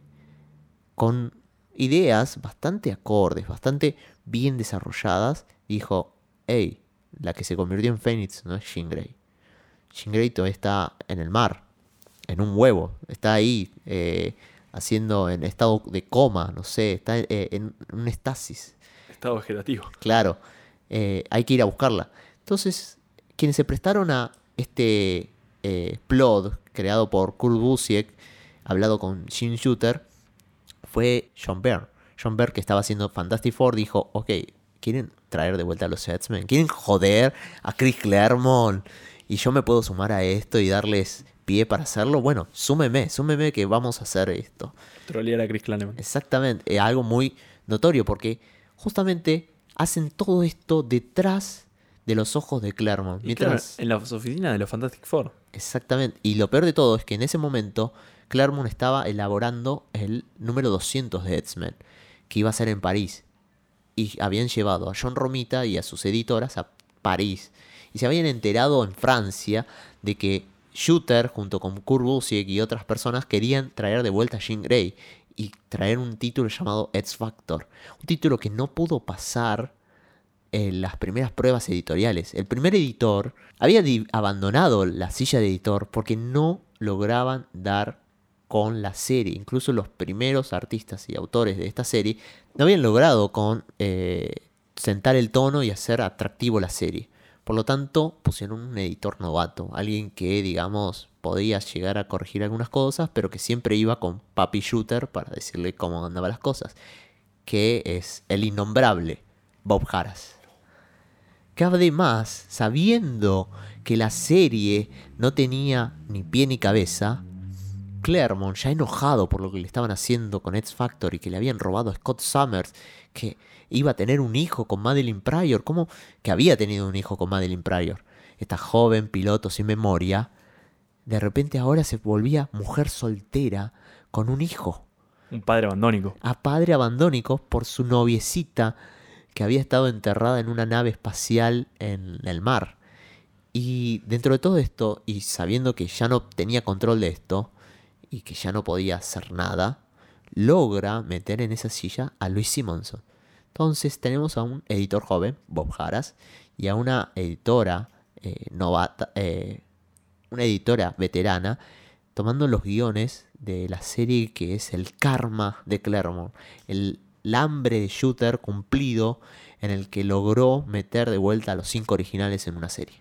con ideas bastante acordes, bastante bien desarrolladas, dijo, hey, la que se convirtió en Phoenix no es Jean Grey. Jean Grey todavía está en el mar, en un huevo, está ahí. Eh, haciendo en estado de coma, no sé, está eh, en un estasis. Estado vegetativo. Claro, eh, hay que ir a buscarla. Entonces, quienes se prestaron a este eh, plot creado por Kurt Busiek, hablado con Jim Shooter, fue John Byrne. John Byrne, que estaba haciendo Fantastic Four, dijo, ok, ¿quieren traer de vuelta a los X-Men? ¿Quieren joder a Chris Claremont? Y yo me puedo sumar a esto y darles para hacerlo, bueno, súmeme, súmeme que vamos a hacer esto. Trolear a Chris Claremont. Exactamente, es algo muy notorio porque justamente hacen todo esto detrás de los ojos de Claremont. Mientras... en las oficinas de los Fantastic Four. Exactamente, y lo peor de todo es que en ese momento Claremont estaba elaborando el número 200 de X-Men, que iba a ser en París. Y habían llevado a John Romita y a sus editoras a París. Y se habían enterado en Francia de que Shooter, junto con Kurt Busiek y otras personas, querían traer de vuelta a Jean Grey y traer un título llamado X Factor. Un título que no pudo pasar en las primeras pruebas editoriales. El primer editor había abandonado la silla de editor porque no lograban dar con la serie. Incluso los primeros artistas y autores de esta serie no habían logrado con eh, sentar el tono y hacer atractivo la serie. Por lo tanto, pusieron un editor novato, alguien que, digamos, podía llegar a corregir algunas cosas, pero que siempre iba con Papi Shooter para decirle cómo andaban las cosas, que es el innombrable Bob Harras. Que además, sabiendo que la serie no tenía ni pie ni cabeza, Claremont, ya enojado por lo que le estaban haciendo con X Factor y que le habían robado a Scott Summers, que iba a tener un hijo con Madeline Pryor, como que había tenido un hijo con Madeline Pryor. Esta joven piloto sin memoria, de repente ahora se volvía mujer soltera con un hijo. Un padre abandónico. A padre abandónico por su noviecita que había estado enterrada en una nave espacial en el mar. Y dentro de todo esto, y sabiendo que ya no tenía control de esto, y que ya no podía hacer nada, logra meter en esa silla a Luis Simonson. Entonces tenemos a un editor joven, Bob Harras, y a una editora eh, novata, eh, una editora veterana, tomando los guiones de la serie que es el karma de Claremont, el, el hambre de shooter cumplido en el que logró meter de vuelta a los cinco originales en una serie.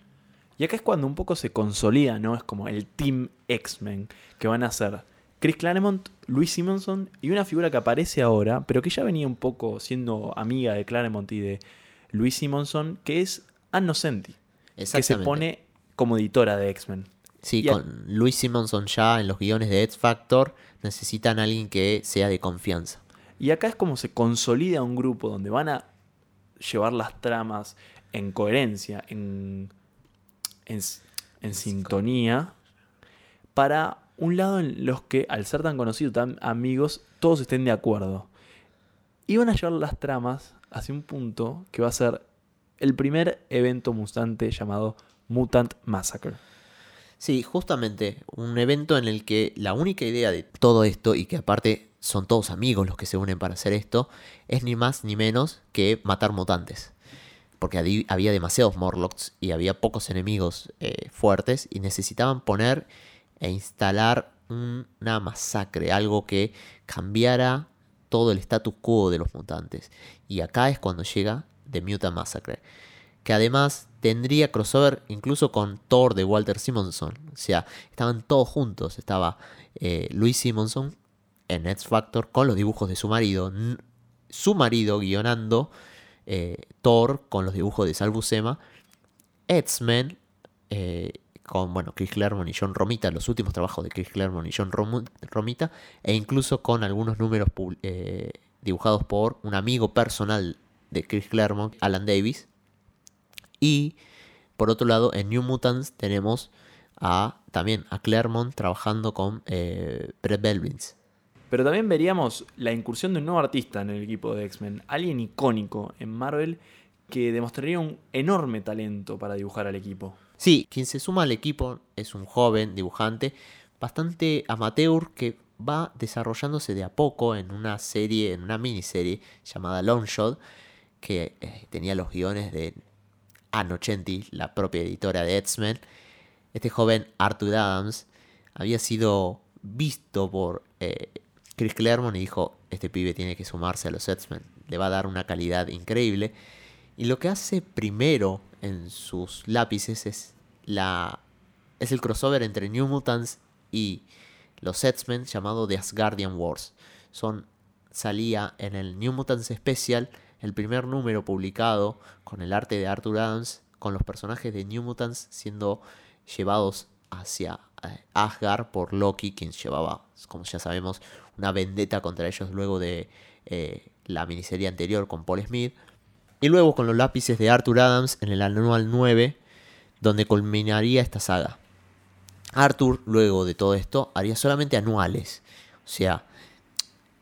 Y acá es cuando un poco se consolida, ¿no? Es como el Team X-Men que van a ser Chris Claremont, Louis Simonson y una figura que aparece ahora, pero que ya venía un poco siendo amiga de Claremont y de Louis Simonson, que es Ann Nocenti, que se pone como editora de X-Men. Sí, Y a- con Louis Simonson ya en los guiones de X Factor necesitan a alguien que sea de confianza. Y acá es como se consolida un grupo donde van a llevar las tramas en coherencia, en, en, en sintonía, para un lado en los que, al ser tan conocidos, tan amigos, todos estén de acuerdo. Y van a llevar las tramas hacia un punto que va a ser el primer evento mutante llamado Mutant Massacre. Sí, justamente un evento en el que la única idea de todo esto, y que aparte son todos amigos los que se unen para hacer esto, es ni más ni menos que matar mutantes. Porque había demasiados Morlocks y había pocos enemigos eh, fuertes y necesitaban poner e instalar un- una masacre, algo que cambiara todo el status quo de los mutantes. Y acá es cuando llega The Mutant Massacre que además tendría crossover incluso con Thor de Walter Simonson. O sea, estaban todos juntos. Estaba eh, Louis Simonson en X Factor con los dibujos de su marido. Su marido guionando eh, Thor con los dibujos de Sal Buscema. X-Men eh, con bueno, Chris Claremont y John Romita, los últimos trabajos de Chris Claremont y John Romita, e incluso con algunos números eh, dibujados por un amigo personal de Chris Claremont, Alan Davis. Y por otro lado, en New Mutants tenemos a también a Claremont trabajando con Brett Belvins. Pero también veríamos la incursión de un nuevo artista en el equipo de X-Men, alguien icónico en Marvel que demostraría un enorme talento para dibujar al equipo. Sí, quien se suma al equipo es un joven dibujante bastante amateur que va desarrollándose de a poco en una serie, en una miniserie llamada Long Shot, que eh, tenía los guiones de Ann Ochenti, la propia editora de X-Men. Este joven Arthur Adams había sido visto por eh, Chris Claremont y dijo, este pibe tiene que sumarse a los X-Men, le va a dar una calidad increíble. Y lo que hace primero en sus lápices es la es el crossover entre New Mutants y los X-Men llamado The Asgardian Wars. Son salía en el New Mutants Special el primer número publicado con el arte de Arthur Adams con los personajes de New Mutants siendo llevados hacia eh, Asgard por Loki, quien llevaba, como ya sabemos, una vendetta contra ellos luego de eh, la miniserie anterior con Paul Smith. Y luego con los lápices de Arthur Adams en el anual 9, donde culminaría esta saga. Arthur, luego de todo esto, haría solamente anuales. O sea,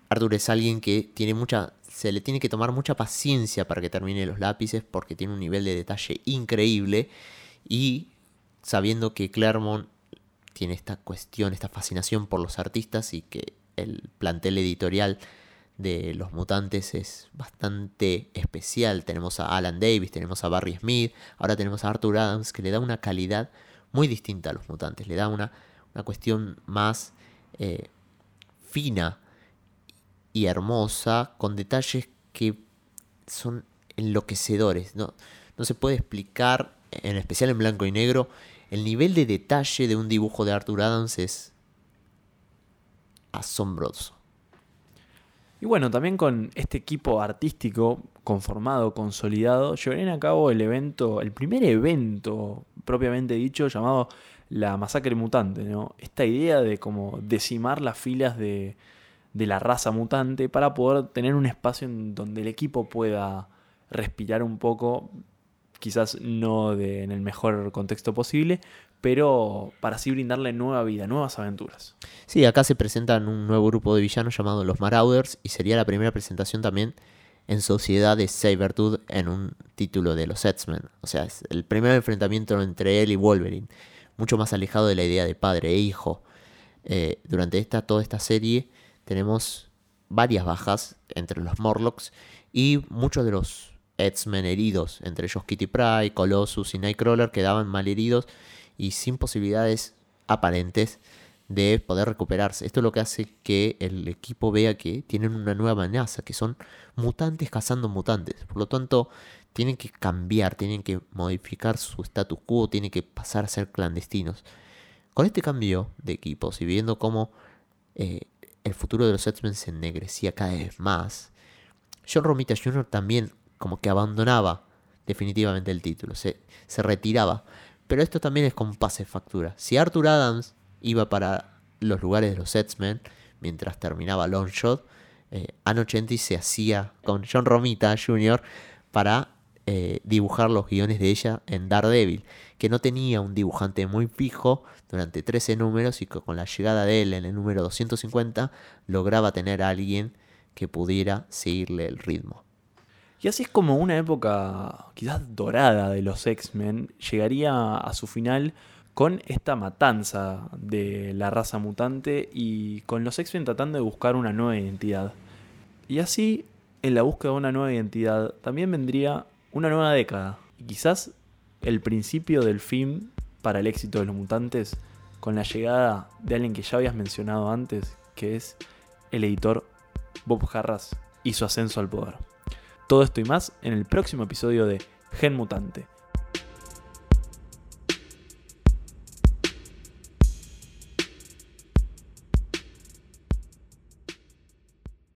Arthur es alguien que tiene mucha. Se le tiene que tomar mucha paciencia para que termine los lápices porque tiene un nivel de detalle increíble. Y sabiendo que Claremont tiene esta cuestión, esta fascinación por los artistas y que el plantel editorial de los mutantes es bastante especial. Tenemos a Alan Davis, tenemos a Barry Smith, ahora tenemos a Arthur Adams que le da una calidad muy distinta a los mutantes, le da una, una cuestión más eh, fina y hermosa, con detalles que son enloquecedores. No, no se puede explicar, en especial en blanco y negro, el nivel de detalle de un dibujo de Arthur Adams es asombroso. Y bueno, también con este equipo artístico conformado, consolidado, llevarían a cabo el evento, el primer evento propiamente dicho llamado la masacre mutante, ¿no? Esta idea de como decimar las filas de, de la raza mutante para poder tener un espacio en donde el equipo pueda respirar un poco, quizás no en el mejor contexto posible, pero para así brindarle nueva vida, nuevas aventuras. Sí, acá se presentan un nuevo grupo de villanos llamado los Marauders y sería la primera presentación también en sociedad de Sabretooth en un título de los X-Men. O sea, es el primer enfrentamiento entre él y Wolverine, mucho más alejado de la idea de padre e hijo. Eh, durante esta, toda esta serie tenemos varias bajas entre los Morlocks y muchos de los X-Men heridos, entre ellos Kitty Pryde, Colossus y Nightcrawler, quedaban mal heridos y sin posibilidades aparentes de poder recuperarse. Esto es lo que hace que el equipo vea que tienen una nueva amenaza, que son mutantes cazando mutantes. Por lo tanto, tienen que cambiar, tienen que modificar su status quo, tienen que pasar a ser clandestinos. Con este cambio de equipos y viendo cómo eh, el futuro de los X-Men se ennegrecía cada vez más, John Romita Jr. también como que abandonaba definitivamente el título, se, se retiraba. Pero esto también es con pase factura. Si Arthur Adams iba para los lugares de los X-Men mientras terminaba Longshot, eh, 80 se hacía con John Romita Jr. para eh, dibujar los guiones de ella en Daredevil, que no tenía un dibujante muy fijo durante 13 números y que con la llegada de él en el número 250 lograba tener a alguien que pudiera seguirle el ritmo. Y así es como una época quizás dorada de los X-Men llegaría a su final con esta matanza de la raza mutante y con los X-Men tratando de buscar una nueva identidad. Y así, en la búsqueda de una nueva identidad, también vendría una nueva década. Y quizás el principio del fin para el éxito de los mutantes con la llegada de alguien que ya habías mencionado antes, que es el editor Bob Harras y su ascenso al poder. Todo esto y más en el próximo episodio de Gen Mutante